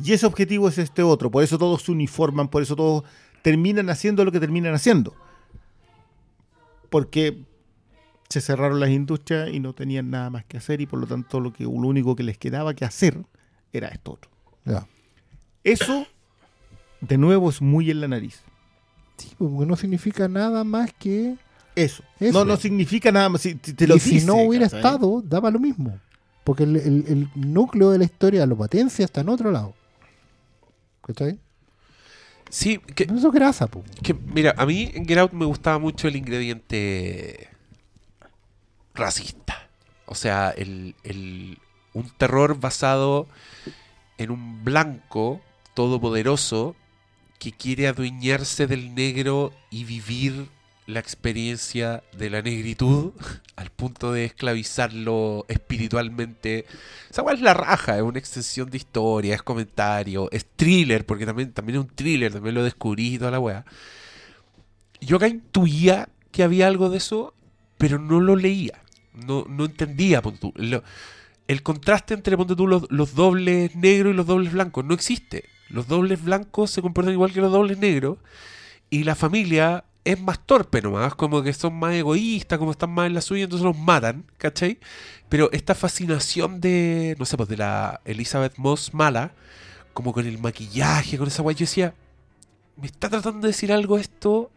Y ese objetivo es este otro. Por eso todos se uniforman, por eso todos terminan haciendo lo que terminan haciendo. Porque se cerraron las industrias y no tenían nada más que hacer y por lo tanto lo, que, lo único que les quedaba que hacer era esto otro. Eso, de nuevo, es muy en la nariz. Sí, pues, porque no significa nada más que. Eso. Eso. No, no significa nada más. Si, si te lo y si no hubiera estado, daba lo mismo. Porque el, el- el núcleo de la historia, la potencia, está en otro lado. ¿Cachai? Sí, que, Eso es grasa, que, mira, a mí en Get Out me gustaba mucho el ingrediente racista. O sea, el, el- un terror basado en un blanco todopoderoso que quiere adueñarse del negro y vivir la experiencia de la negritud al punto de esclavizarlo espiritualmente. Esa weá es la raja, es una extensión de historia, es comentario, es thriller, porque también, también es un thriller, también lo descubrí y toda la weá. Yo acá intuía que había algo de eso, pero no lo leía. No, no entendía. Lo- el contraste entre ponte tú, los, los dobles negros y los dobles blancos no existe. Los dobles blancos se comportan igual que los dobles negros y la familia es más torpe nomás, como que son más egoístas, como están más en la suya, entonces los matan, ¿cachai? Pero esta fascinación de, no sé, pues de la Elizabeth Moss mala, como con el maquillaje, con esa guay, yo decía, ¿me está tratando de decir algo esto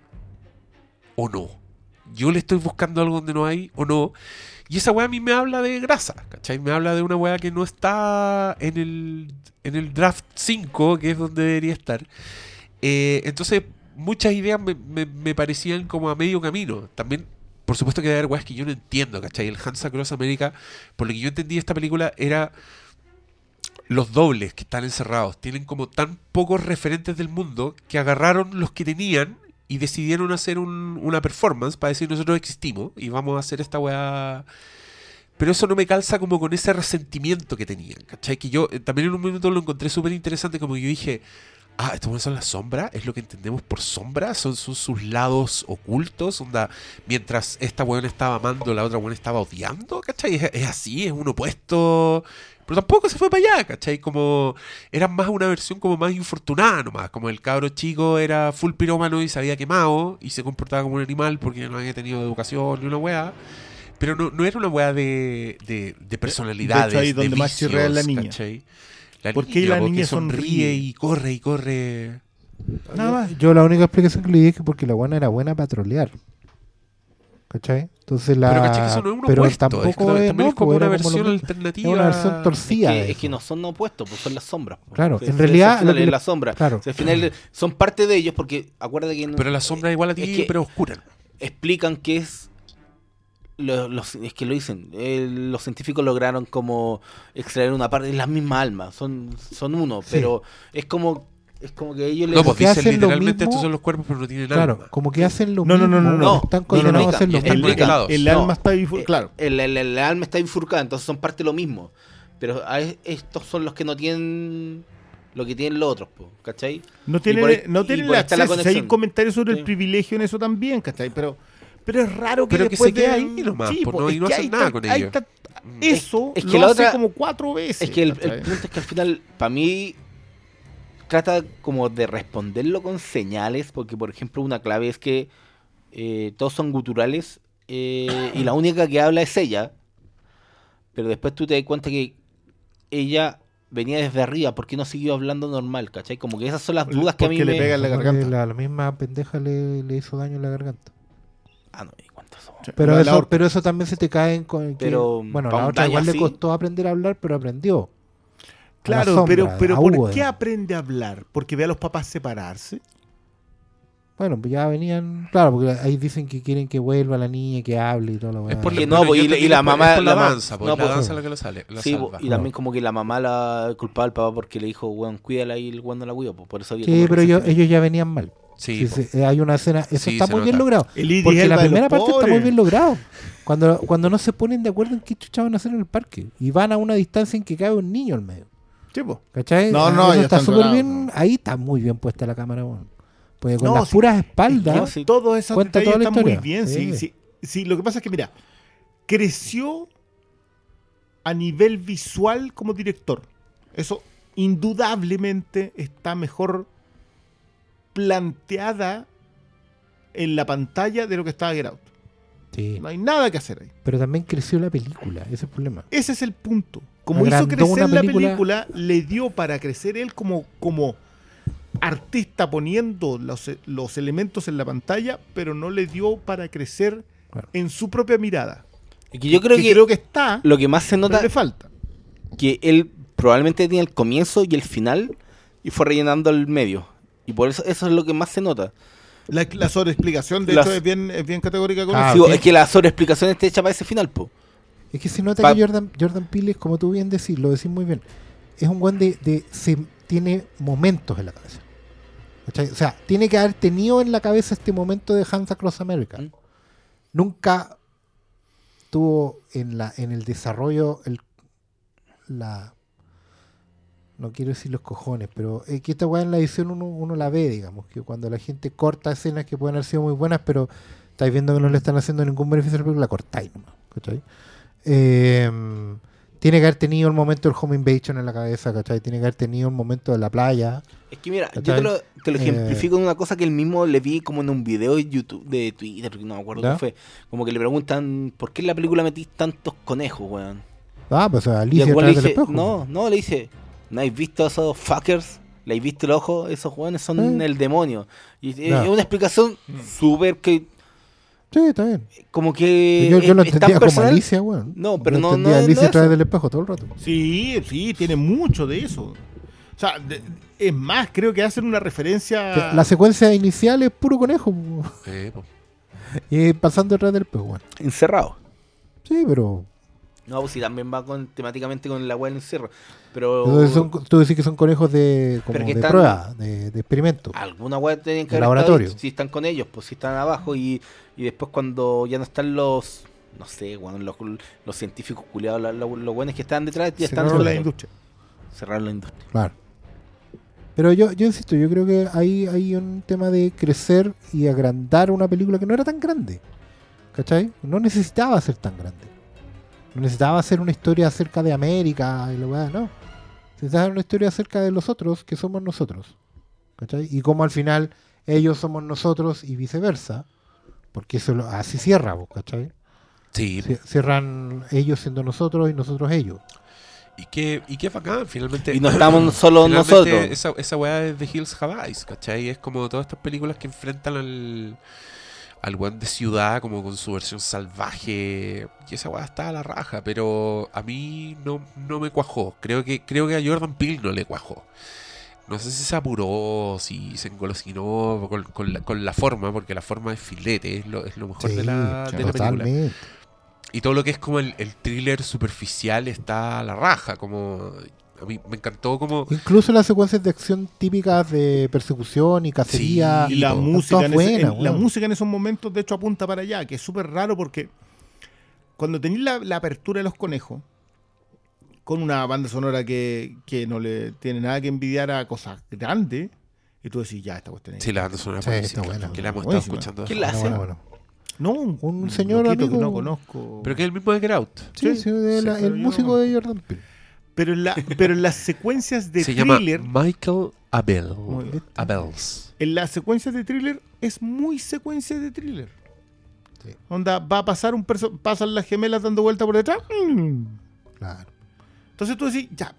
o no? Yo le estoy buscando algo donde no hay o no. Y esa weá a mí me habla de grasa, ¿cachai? Me habla de una weá que no está en el, en el draft 5, que es donde debería estar. Eh, entonces, muchas ideas me, me- parecían como a medio camino. También, por supuesto que haber weas que yo no entiendo, ¿cachai? El Hansa Cross America, por lo que yo entendí esta película, era los dobles que están encerrados. Tienen como tan pocos referentes del mundo que agarraron los que tenían y decidieron hacer un- una performance para decir nosotros existimos y vamos a hacer esta weá. Pero eso no me calza como con ese resentimiento que tenían, ¿cachai? Que yo eh, también en un momento lo encontré súper interesante, como yo dije, ah, weas son las sombras, es lo que entendemos por sombras, son, son sus lados ocultos, onda, mientras esta weón estaba amando, la otra weón estaba odiando, ¿cachai? Es, es así, es un opuesto, pero tampoco se fue para allá, ¿cachai? Como, era más una versión como más infortunada nomás, como el cabro chico era full pirómano y se había quemado y se comportaba como un animal porque no había tenido educación ni una weá. Pero no, no era una weá de, de, de personalidades. De hecho, ahí de donde más chirrea es la niña. ¿cachai? La ¿Por qué la porque niña sonríe sonríe? y corre y corre. Nada más. Yo la única explicación que le di es que porque la buena era buena para trolear. ¿Cachai? Entonces la. pero ¿cachai? que eso no es un pero opuesto. tampoco es que también, es, también no, es como una versión alternativa. es una versión torcida. que, es que no son opuestos, pues son las sombras. pues. Claro, en realidad, al final es la sombra. claro. O sea, al final son parte de ellos porque acuérdate que no- Pero la sombra igual a ti, Es que- pero oscura. explican que es lo- los- es que lo dicen eh, los científicos lograron como extraer una parte es la misma alma son son uno Sí. pero es como es como que ellos No, les pues que dicen hacen lo literalmente mismo- estos son los cuerpos, pero no tienen Claro, alma. como que hacen lo No, no, mismo. no, no, no. Están No, condenados no, a hacer lo no, El, mismo. explica. explicados. el No, alma está bifur- eh, claro. el, el- el alma está bifurcada entonces son parte de lo mismo pero a estos son los que no tienen lo que tienen los otros po, ¿cachai? No tienen, por ahí- no y tienen por el ahí está la acceso. Si hay conexión. un comentario sobre Sí. el privilegio en eso también, ¿cachai? Pero, pero es raro que Pero que después se quede de- ahí nomás, pues, po, no- y no hacen hay nada con hay ello. tan- Mm. Eso Es que lo la hace otra- como cuatro veces. Es que el, el ¿cachai? punto es que al final, para mí, trata como de responderlo con señales, porque por ejemplo una clave es que eh, todos son guturales eh, y la única que habla es ella, pero después tú te das cuenta que ella venía desde arriba, ¿por qué no siguió hablando normal? ¿Cachai? Como que esas son las dudas que a mí le me... pega en la garganta. La, la misma pendeja le, le hizo daño en la garganta. Ah, no, ¿y cuántas son? Pero, eso, pero eso también se te cae en con que- Pero, bueno, pa' la otra igual así- le costó aprender a hablar, pero aprendió. Claro, sombra, pero, pero ¿por Hugo, qué aprende a hablar? ¿Porque ve a los papás separarse? Bueno, pues ya venían, claro, porque ahí dicen que quieren que vuelva la niña, que hable y todo lo Es por la, no, pues, y la- y es mamá- es por la danza, pues, no, la pues, danza la que lo sale. Sí, salva. y también como que la mamá la culpaba al papá porque le dijo, weón, cuídala y el weón no la cuidó, pues por eso había Sí, pero ellos, ya venían mal. Sí, sí, hay una escena, eso Sí, está muy bien logrado. El Porque la primera parte está muy bien logrado. Cuando, cuando no se ponen de acuerdo en qué chucha van a hacer en el parque. Y van a una distancia en que cabe un niño al medio. Sí, po. ¿Cachai? No, no, eso ya está súper bien. Ahí está muy bien puesta la cámara, weón. Porque con No, las sí, puras Es espaldas. que Todos esos Cuenta detalles toda la están muy historia. bien. Sí. Sí. Sí, sí, lo que pasa es que, mira, creció a nivel visual como director. Eso indudablemente está mejor planteada en la pantalla de lo que estaba Get Out. Sí. No hay nada que hacer ahí. Pero también creció la película, ese es el problema. Ese es el punto. Como hizo crecer una la película- le dio para crecer él como, como artista poniendo los, los elementos en la pantalla, pero no le dio para crecer Claro. en su propia mirada. Y que yo creo que, creo que está, lo que más se nota le falta. que él probablemente tenía el comienzo y el final y fue rellenando el medio. Y por eso eso es lo que más se nota. La, la sobreexplicación, de Las- hecho, es bien, es bien categórica con Ah, eso. Digo, ok. Es que la sobreexplicación está hecha para ese final, po. Es que se nota Pa- que Jordan, Jordan Peele como tú bien decís, lo decís muy bien, es un buen de, de- se, tiene momentos en la cabeza. ¿Cachai? O sea, tiene que haber tenido en la cabeza este momento de Hands Across America. Mm. Nunca tuvo en la en el desarrollo el, la no quiero decir los cojones, pero es que esta weá en la edición uno, uno la ve, digamos, que cuando la gente corta escenas que pueden haber sido muy buenas, pero estáis viendo que no le están haciendo ningún beneficio a la película, la cortáis nomás, ¿cachai? Eh, tiene que haber tenido el momento del home invasion en la cabeza, ¿cachai? Tiene que haber tenido el momento de la playa. Es que mira, yo te lo, te lo Eh, ejemplifico en una cosa que él mismo le vi como en un video de YouTube, de Twitter, no me acuerdo ¿Ya? qué fue. Como que le preguntan, ¿por qué en la película metís tantos conejos, weón? Ah, pues Alicia a weón le del dice, espejo. no, no, le dice, ¿no habéis visto a esos fuckers? ¿Le habéis visto el ojo? Esos weones son Eh. el demonio. Y es Ya. es una explicación súper que, Sí, está bien. como que Yo, yo lo entendía como personal. Alicia, weón. No, pero Yo no- entendía no- Alicia no a través del espejo todo el rato. Sí, sí, tiene mucho de eso. O sea, de- es más, creo que hacen una referencia. Que La secuencia inicial es puro conejo. Eh, po. Y pasando detrás del espejo, weón. Encerrado. Sí, pero. No, pues sí, también va con, temáticamente con la weá del encierro. Pero Entonces son- tú decís que son conejos de, como Pero que de están- prueba, de, de experimento. alguna weá tienen que haber laboratorio. estado si están con ellos, pues si están abajo y, y después cuando ya no están los, no sé, weón, los, los científicos culiados, los, los, buenos que están detrás, ya están cerraron la industria. Cerraron la industria. Claro. Pero yo, yo insisto, yo creo que hay, hay un tema de crecer y agrandar una película que no era tan grande. ¿Cachai? No necesitaba ser tan grande. No necesitaba hacer una historia acerca de América y la weá, no. Necesitaba una historia acerca de los otros que somos nosotros. ¿Cachai? Y como al final ellos somos nosotros y viceversa. Porque eso lo- así cierra, vos, ¿cachai? Sí, Cie- Cierran ellos siendo nosotros y nosotros ellos. y qué, y qué bacán, finalmente. Y no estamos solo nosotros. Esa, esa weá es de Hills Have Eyes, ¿cachai? Es como todas estas películas que enfrentan al, al weón de ciudad, como con su versión salvaje. Y esa weá está a la raja, pero a mí no, no me cuajó. Creo que, creo que a Jordan Peele no le cuajó. No sé si se apuró, si se engolosinó con, con la, con la forma, porque la forma es filete, es lo, es lo mejor de la, de la película. Y todo lo que es como el, el thriller superficial está a la raja. Como a mí me encantó como Incluso las secuencias de acción típicas de persecución y cacería. Sí, Y la todo. música, en ese- en- la música en esos momentos, de hecho, apunta para allá, que es súper raro porque cuando tenéis la, la apertura de los conejos, con una banda sonora que, que no le tiene nada que envidiar a cosas grandes, y tú decís, ya, esta cuestión es- Sí, la banda sonora Sí, está buena, que la hemos buenísima. estado escuchando. ¿Quién la hace? Bueno, bueno. No, un, Un señor loquito que amigo- no conozco. Pero que es el mismo de Get Out. Sí, Sí, sí, de sí, la- pero el músico no- de Jordan Peele. Pero en, la, pero en las secuencias de Se llama thriller, Michael Abel. Abels. en las secuencias de thriller es muy secuencia de thriller. Sí. Onda, va a pasar un pasan las gemelas dando vuelta por detrás. mm, Claro. Entonces tú decís, ya,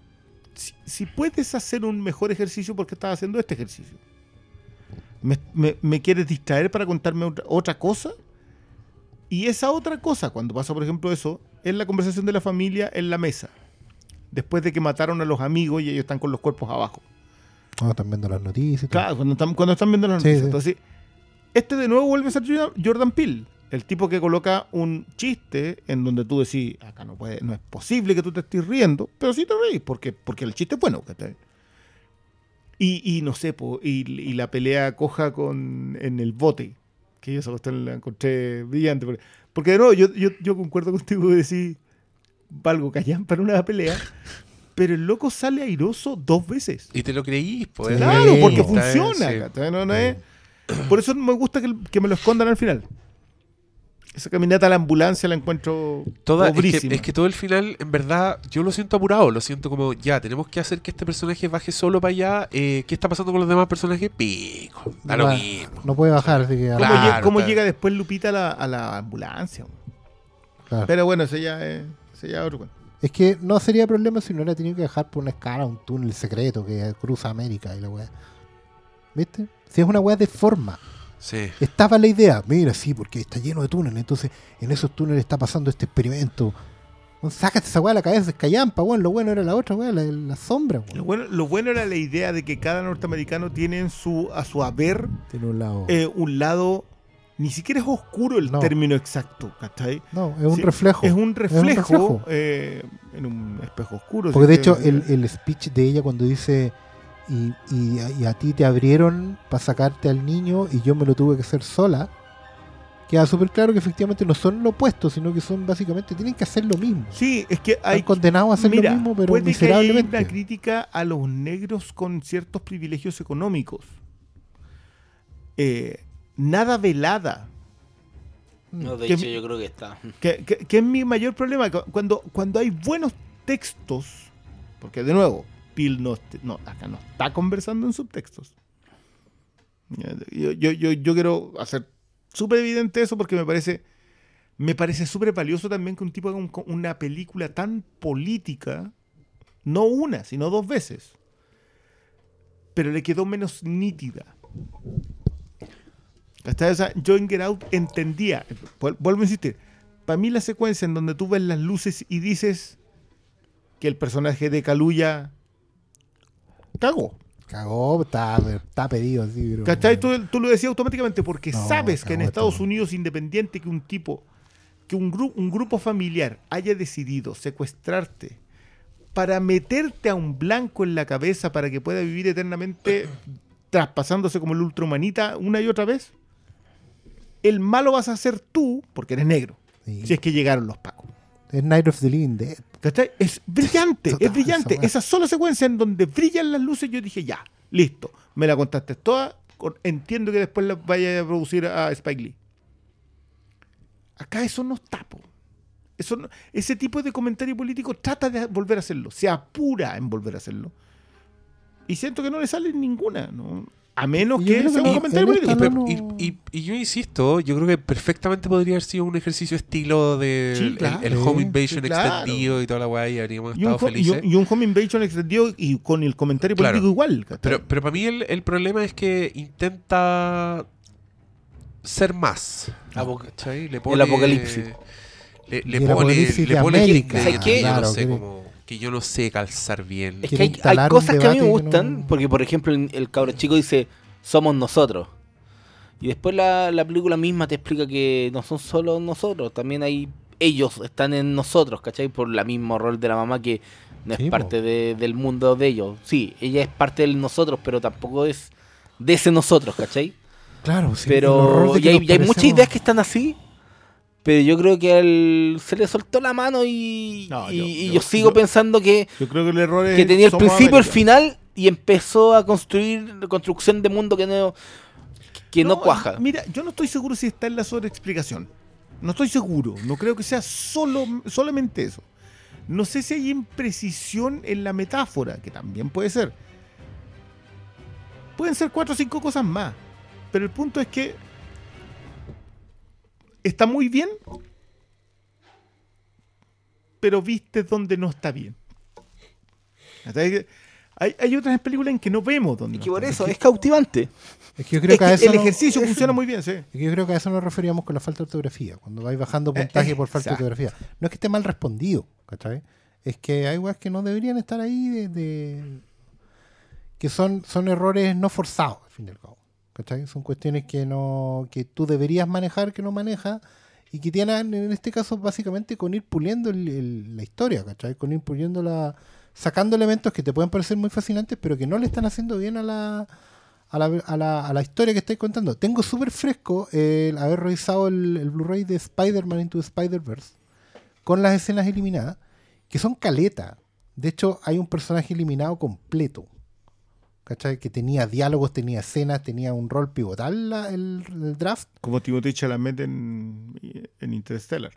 si, si puedes hacer un mejor ejercicio, ¿por qué estás haciendo este ejercicio? ¿Me, me- me quieres distraer para contarme otra, otra cosa? Y esa otra cosa, cuando pasa, por ejemplo, eso, es la conversación de la familia en la mesa. Después de que mataron a los amigos y ellos están con los cuerpos abajo. No, están viendo las noticias. Claro, cuando están, cuando están viendo las Sí, noticias. Entonces, este de nuevo vuelve a ser Jordan- Peele. El tipo que coloca un chiste en donde tú decís, acá no puede, no es posible que tú te estés riendo, pero sí te reís, porque, porque el chiste es bueno. Y, y no sé, po, y, y la pelea coja con en el bote, que yo esa cuestión la encontré brillante. Porque, porque de nuevo, yo, yo, yo concuerdo contigo de decir, valgo callan para una pelea, pero el loco sale airoso dos veces. Y te lo creís, pues. Sí. Claro, porque bien, funciona. sí. ¿cachai? No, no es- Por eso me gusta que, que me lo escondan al final. Esa caminata a la ambulancia la encuentro Toda, es, que, es que todo el final, en verdad, yo lo siento apurado, lo siento como, ya, tenemos que hacer que este personaje baje solo para allá. eh, ¿Qué está pasando con los demás personajes? Pico, da lo No, mismo. No puede bajar, así que. ¿Cómo, Claro, cómo claro. llega después Lupita a la, a la ambulancia? Claro. Pero bueno, eso ya es, es otro cuento. Es que no sería problema si no hubiera tenido que bajar por una escala, un túnel secreto que cruza América y la weá. ¿Viste? Si es una weá de forma. Sí. Estaba la idea, mira, sí, porque está lleno de túneles, entonces en esos túneles está pasando este experimento. Sácate esa weá de la cabeza, es callampa, weón. Lo bueno era la otra weá, la, la sombra, weón. Lo bueno, lo bueno era la idea de que cada norteamericano tiene en su, a su haber Tiene un lado. eh, un lado, ni siquiera es oscuro el No. término exacto, ¿cachai? no, es un Sí, reflejo. Es un reflejo, reflejo. eh, en un espejo oscuro. Porque de que- hecho, el, el speech de ella cuando dice. Y, y, y a ti te abrieron para sacarte al niño y yo me lo tuve que hacer sola. Queda súper claro que efectivamente no son lo opuesto, sino que son básicamente, tienen que hacer lo mismo. Sí, es que Están hay condenados a hacer Mira, lo mismo, pero puede que haya miserablemente. una crítica a los negros con ciertos privilegios económicos. Eh, nada velada. No, de Que- hecho, yo creo que está. Que, que- que es mi mayor problema. cu- Cuando, cuando hay buenos textos, porque de nuevo, Pil no, no, acá no está conversando en subtextos. Yo, yo, yo, yo quiero hacer súper evidente eso porque me parece me parece súper valioso también que un tipo haga un- una película tan política, no una, sino dos veces, pero le quedó menos nítida. Hasta esa, yo en Get Out entendía, vuel- vuelvo a insistir, para mí la secuencia en donde tú ves las luces y dices que el personaje de Kaluuya cagó. Cagó, está, está pedido así, pero- ¿Cachai? Tú, tú lo decías automáticamente porque No, sabes que en Estados todo. Unidos, independiente que un tipo, que un, gru- un grupo familiar haya decidido secuestrarte para meterte a un blanco en la cabeza para que pueda vivir eternamente traspasándose como el ultrahumanita una y otra vez, el malo vas a ser tú porque eres negro. Sí. Si es que llegaron los pacos. Es Night of the Living Dead. Es brillante, Total, es brillante. esa sola secuencia en donde brillan las luces, yo dije, ya, listo. Me la contaste toda. Entiendo que después la vaya a producir a Spike Lee. Acá eso no está, po. Eso no- ese tipo de comentario político trata de volver a hacerlo. Se apura en volver a hacerlo. Y siento que no le sale ninguna, ¿no? A menos que sea un comentario político. y, y- y yo insisto, yo creo que perfectamente podría haber sido un ejercicio estilo de Sí, el- claro. el, home invasion sí, claro. extendido y toda la weá y habríamos Y un, estado home- y, felices. un, y un home invasion extendido y con el comentario Claro. político igual. Pero, pero para mí el, el problema es que intenta ser más. Le El apocalipsis. Le, pone, apocalipsis le de pone América. no sé cómo- que yo no sé calzar bien. Es que hay, cosas que a mí me gustan, no- porque por ejemplo el, el cabro chico dice, somos nosotros. Y después la, la película misma te explica que no son solo nosotros, también hay ellos están en nosotros, ¿cachai? Por la mismo rol de la mamá que no es Sí, parte de- del mundo de ellos. Sí, ella es parte de nosotros, pero tampoco es de ese nosotros, ¿cachai? Claro, sí, pero y hay, y hay muchas ideas que están así. Pero yo creo que él se le soltó la mano y, No, y- yo- y yo- yo, sigo yo- pensando que, Yo creo que el error es. que tenía el principio, el final y empezó a construir construcción de mundo que no que no, cuaja. Mira, yo no estoy seguro si está en la sobreexplicación. No estoy seguro. No creo que sea solo, solamente eso. No sé si hay imprecisión en la metáfora, que también puede ser. Pueden ser cuatro o cinco cosas más. Pero el punto es que está muy bien, pero viste donde no está bien. Hay, hay otras películas en que no vemos donde Y no que por está eso es cautivante. Es que yo creo Es que, a eso el no- ejercicio es- funciona muy bien, sí. es que yo creo que a eso nos referíamos con la falta de ortografía. Cuando vais bajando puntaje eh, por falta de ortografía. No es que esté mal respondido, ¿cachai? Es que hay weas que no deberían estar ahí de, de- que son, son errores no forzados, al fin y al cabo. ¿Cachai? Son cuestiones que no que tú deberías manejar, que no manejas, y que tienen, en este caso, básicamente con ir puliendo el- la historia, ¿cachai? Con ir puliendo la. sacando elementos que te pueden parecer muy fascinantes, pero que no le están haciendo bien a la. A la, a la, a la historia que estáis contando. Tengo súper fresco el haber revisado el, el Blu-ray de Spider-Man Into Spider-Verse con las escenas eliminadas, que son caleta. De hecho, hay un personaje eliminado completo. ¿Cachai? Que tenía diálogos, tenía escenas, tenía un rol pivotal la- el, el draft. Como Timothy Chalamet en, en Interstellar.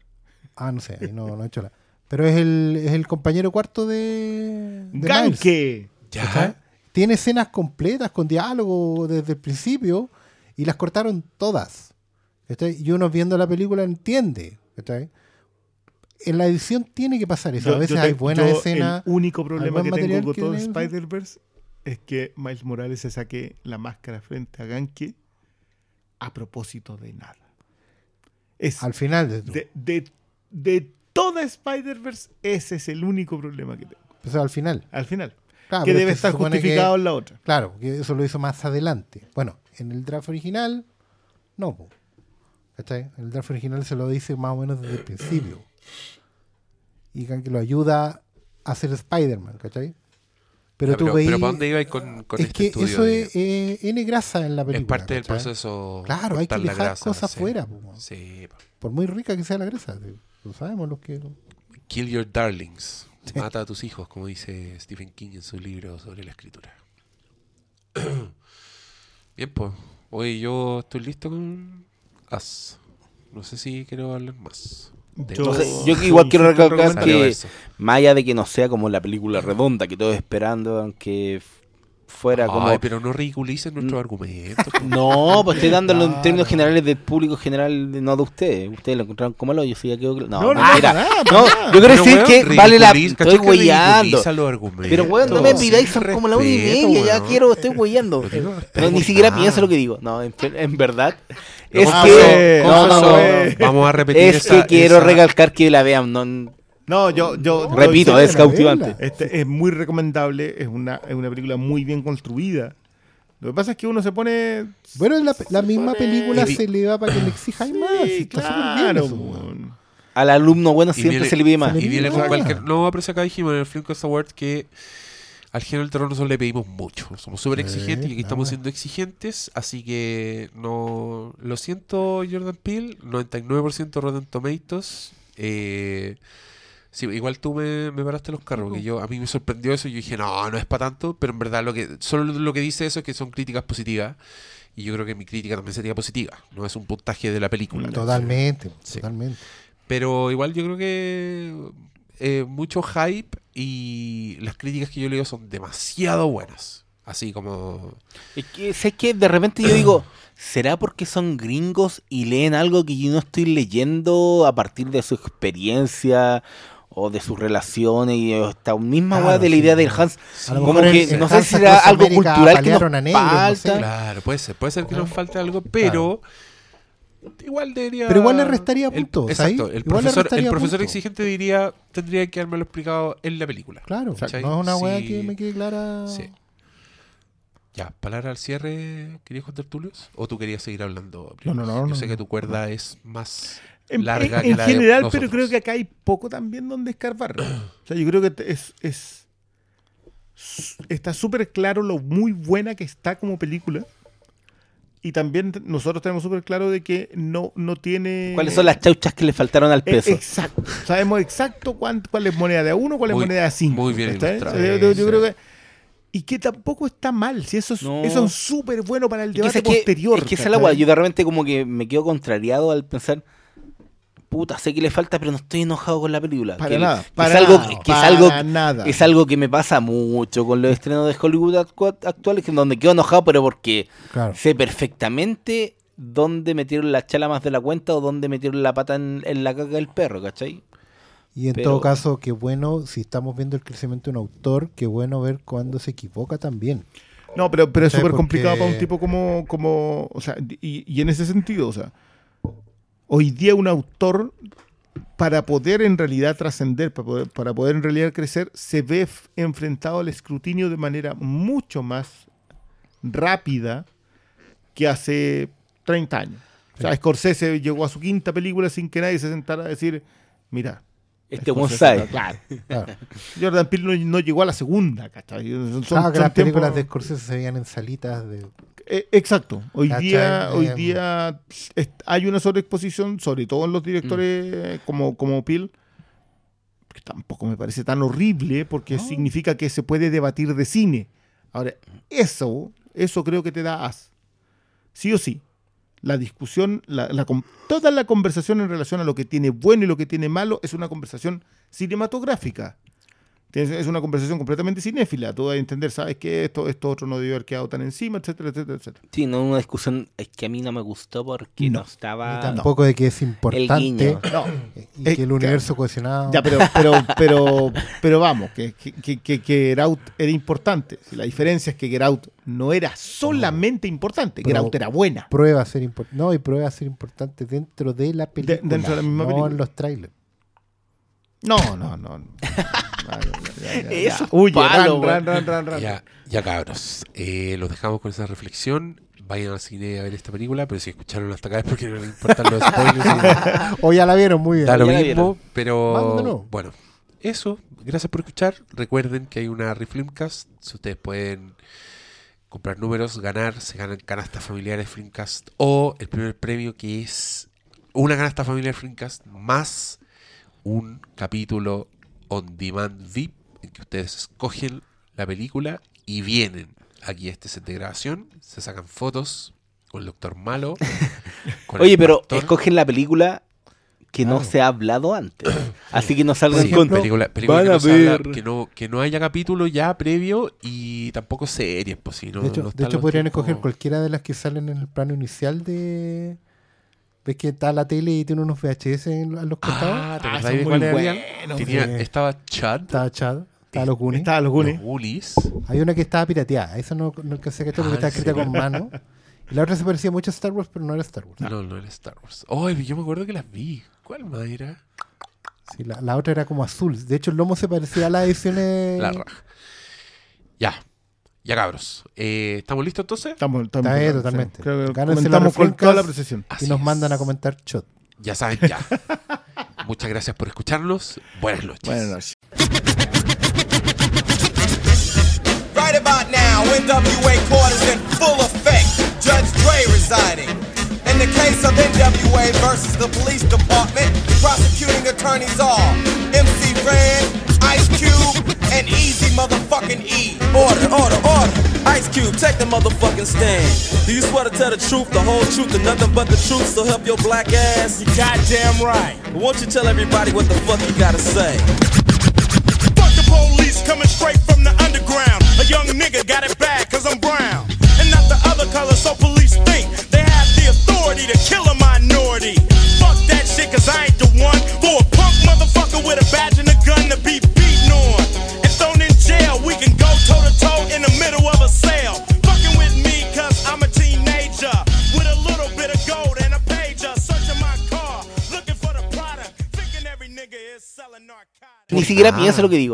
Ah, no sé, ahí no, no he hecho la. Pero es el, es el compañero cuarto de. de. ¿cachai? Ya. Tiene escenas completas con diálogo desde el principio y las cortaron todas. ¿cachai? Y uno viendo la película entiende. ¿cachai? En la edición tiene que pasar eso. Yo- a veces te- hay buenas escenas. El único problema que tengo con todo. Spider-Verse es que Miles Morales se saque la máscara frente a Ganke a propósito de nada. Es Al final de, de, de, de toda Spider-Verse, ese es el único problema que tengo. sea, al final. Al final. Claro, que debe estar que- justificado en la otra. Claro, que eso lo hizo más adelante. Bueno, en el draft original, no. po. ¿Cachai? En el draft original se lo dice más o menos desde el principio. Y que lo ayuda a ser Spider-Man, ¿cachai? Pero tú pero, veis. pero ¿para dónde iba con, con es este que estudio? eso de- es eh, N grasa en la es película. parte del proceso. Claro, hay que dejar grasa, cosas sí. fuera, po. Sí, po. Por muy rica que sea la grasa. sí. Lo sabemos los que. Kill your darlings. Mata a tus hijos, como dice Stephen King en su libro sobre la escritura. Bien, pues. Hoy yo estoy listo con As. No sé si quiero hablar más. Yo- igual quiero recalcar que más allá de que no sea como la película redonda que todos esperando, aunque fuera como... Ay, pero no ridiculicen nuestros argumentos. No, pues estoy dándolo en términos generales del público general, de- no de ustedes. Ustedes lo encontraron como lo yo sí ya quedó claro. No, No, no, nada, para No, nada. yo quiero decir weón, que vale la... Estoy ¿cachai que huellando. Pero weón, no me pidáis, son como la una y media, ya quiero, estoy huellando. No ni siquiera nada. pienso lo que digo. No, en, en verdad. Es que... No, no. Vamos a repetir Es esa- que quiero esa- recalcar que la vean. No, No, yo, yo repito, es cautivante. Este es muy recomendable, es una, es una película muy bien construida. Lo que pasa es que uno se pone. Bueno, la, la misma pone- película se le va para que le exijáis más. Sí, está súper bien claro. eso. Al alumno bueno siempre viene- se le pide más. Y viene con cualquier. No, pero si acá dijimos en el Film Quest Award que al género del terror nosotros le pedimos mucho. Somos súper exigentes y aquí estamos siendo exigentes. Así que no. Lo siento, Jordan Peele. 99% Rotten Tomatoes. Eh, sí, igual tú me, me paraste los carros. Que yo, a mí me sorprendió eso. Y yo dije, no, no es para tanto. Pero en verdad, lo que solo lo que dice eso es que son críticas positivas. Y yo creo que mi crítica también sería positiva. No es un puntaje de la película. Totalmente, Sí. totalmente. Pero igual yo creo que eh, mucho hype y las críticas que yo leo son demasiado buenas. Así como... Es que, sé que de repente yo digo, ¿será porque son gringos y leen algo que yo no estoy leyendo a partir de su experiencia o de sus relaciones y esta misma Claro, de la sí, idea del. Hans? Lo Como que no sé Hans si será Across algo cultural que nos a negros, no falta. sé. Claro, puede ser. Puede ser que nos falte algo, pero... Igual debería... Pero igual le restaría el- puntos, Exacto. El Igual le profesor, el profesor exigente diría... Tendría que haberme lo explicado en la película. Claro, no es una weá Sí. que me quede clara. Sí. Ya, palabra al cierre, ¿querías contar Tulios? ¿O tú querías seguir hablando? No, no, no, Yo no, sé no. que tu cuerda es más En, larga en- que en la de general, pero creo que acá hay poco también donde escarbar. O sea, yo creo que es, es está súper claro lo muy buena que está como película. Y también nosotros tenemos súper claro de que no, no tiene... ¿Cuáles son las chauchas que le faltaron al Eh, peso? Exacto. Sabemos exacto cuánto, cuál es moneda de uno, cuál es Muy- moneda de cinco. muy bien ¿está? ilustrado. Yo, yo- creo que... Y que tampoco está mal, si eso es No. eso es súper bueno para el Es que, debate ¿sabes qué? posterior. es que esa es la weá. Yo de repente como que me quedo contrariado al pensar, puta, sé que le falta, pero no estoy enojado con la película. Para que, nada, que para es algo, nada, que es algo, nada. es algo que me pasa mucho con los estrenos de Hollywood actua- actuales, que donde quedo enojado, pero porque Claro. sé perfectamente dónde metieron la chala más de la cuenta o dónde metieron la pata en, en la caca del perro, ¿cachai? Y en Pero- todo caso, qué bueno, si estamos viendo el crecimiento de un autor, qué bueno ver cuando se equivoca también. No, pero, pero es súper complicado para un tipo como, como o sea, y, y en ese sentido, o sea, hoy día un autor, para poder en realidad trascender, para poder, para poder en realidad crecer, se ve enfrentado al escrutinio de manera mucho más rápida que hace 30 años. O sea, Scorsese llegó a su quinta película sin que nadie se sentara a decir, mira, Este Scorsese. Claro. Claro, Jordan Peele no, no llegó a la segunda, ¿cachai? Son, Claro que son las películas de Scorsese se veían en salitas de... Eh, exacto. Hoy ¿Cachai? día, hoy día es- hay una sobreexposición, sobre todo en los directores como, como Peel, que tampoco me parece tan horrible, porque significa que se puede debatir de cine Ahora, eso, eso creo que te da as. Sí o sí. La discusión, la, la toda la conversación en relación a lo que tiene bueno y lo que tiene malo es una conversación cinematográfica. Es una conversación completamente cinéfila. Tú vas a entender, ¿sabes qué? Esto, esto otro no debió haber quedado tan encima, etcétera, etcétera, etcétera. Sí, no una discusión. Es que a mí no me gustó porque no, No. estaba. Tampoco de que es importante guiño. No, y Eh, que el universo cohesionado. Ya, pero, pero, pero, pero vamos, que, que, que, que- que Get Out era importante. Si La diferencia es que Get Out no era solamente importante, Get Pero- Out era buena. Prueba a ser importante. No, y prueba a ser importante dentro de la película. dentro de la misma no película. en los trailers. No, no, no. no. Ya, ya, ya, palo, ran, ran, ran, cabros, eh, los dejamos con esa reflexión. Vayan al cine a ver esta película, pero si escucharon hasta acá es porque no les importan los spoilers. O ya la vieron muy bien. Da lo mismo, pero bueno, eso. Gracias por escuchar. Recuerden que hay una Refilmcast. Si ustedes pueden comprar números, ganar, se ganan canastas familiares Flimcast o el primer premio que es una canasta familiar Flimcast más un capítulo on demand VIP en que ustedes escogen la película y vienen aquí a este set de grabación, se sacan fotos con el doctor malo. con Oye, el pero pastor. escogen la película que no se ha hablado antes. Así que no salgan Sí, con. película, película van que, a no habla- que, no, que no haya capítulo ya previo y tampoco series, pues si no. de hecho, no de están hecho los podrían tiempos- escoger cualquiera de las que salen en el plano inicial de... ¿Ves que está la tele y tiene unos VHS en, los costados? Ah, ¿te Ah, acordás son de muy cuáles habían? buenos, Tenía- sí. Estaba Chad, Estaba Chad, estaba los Goonies. Estaban los los Goonies. Hay una que estaba pirateada. Esa no, no alcancé a cachar porque Ah, estaba ¿en escrita con mano. Y la otra se parecía mucho a Star Wars, pero no era Star Wars. No, no era Star Wars. Oh, yo me acuerdo que las vi. ¿Cuál más era? Sí, la, la otra era como azul. De hecho, el lomo se parecía a las ediciones. La raja. Ya. Ya cabros. Eh, ¿Estamos listos entonces? Estamos, estamos Está bien, totalmente. Creo que comentamos con toda la precisión. Así y nos es. mandan a comentar shot. Ya saben, ya. Muchas gracias por escucharnos. Buenas noches. Buenas noches. Now, NWA court is in full effect. Judge Dre residing. In the case of NWA versus the police department, prosecuting attorneys are MC Ren, Ice Cube, and Easy motherfucking E. Order, order, order. Ice Cube, take the motherfucking stand. Do you swear to tell the truth, the whole truth, and nothing but the truth, so help your black ass? You goddamn right. But Won't you tell everybody what the fuck you gotta say? Fuck the police coming straight from the underground. A young nigga got it bad cause I'm brown. And not the other color, so police think they have the authority to kill a minority. Fuck that shit cause I ain't the one for a punk motherfucker with a badge and a gun to be beaten on. And thrown in jail, we can go toe to toe in the middle of a cell. Fucking with me cause I'm a teenager. With a little bit of gold and a pager. Searching my car, looking for the product. Thinking every nigga is selling narcotics. Ni siquiera pienso lo que digo.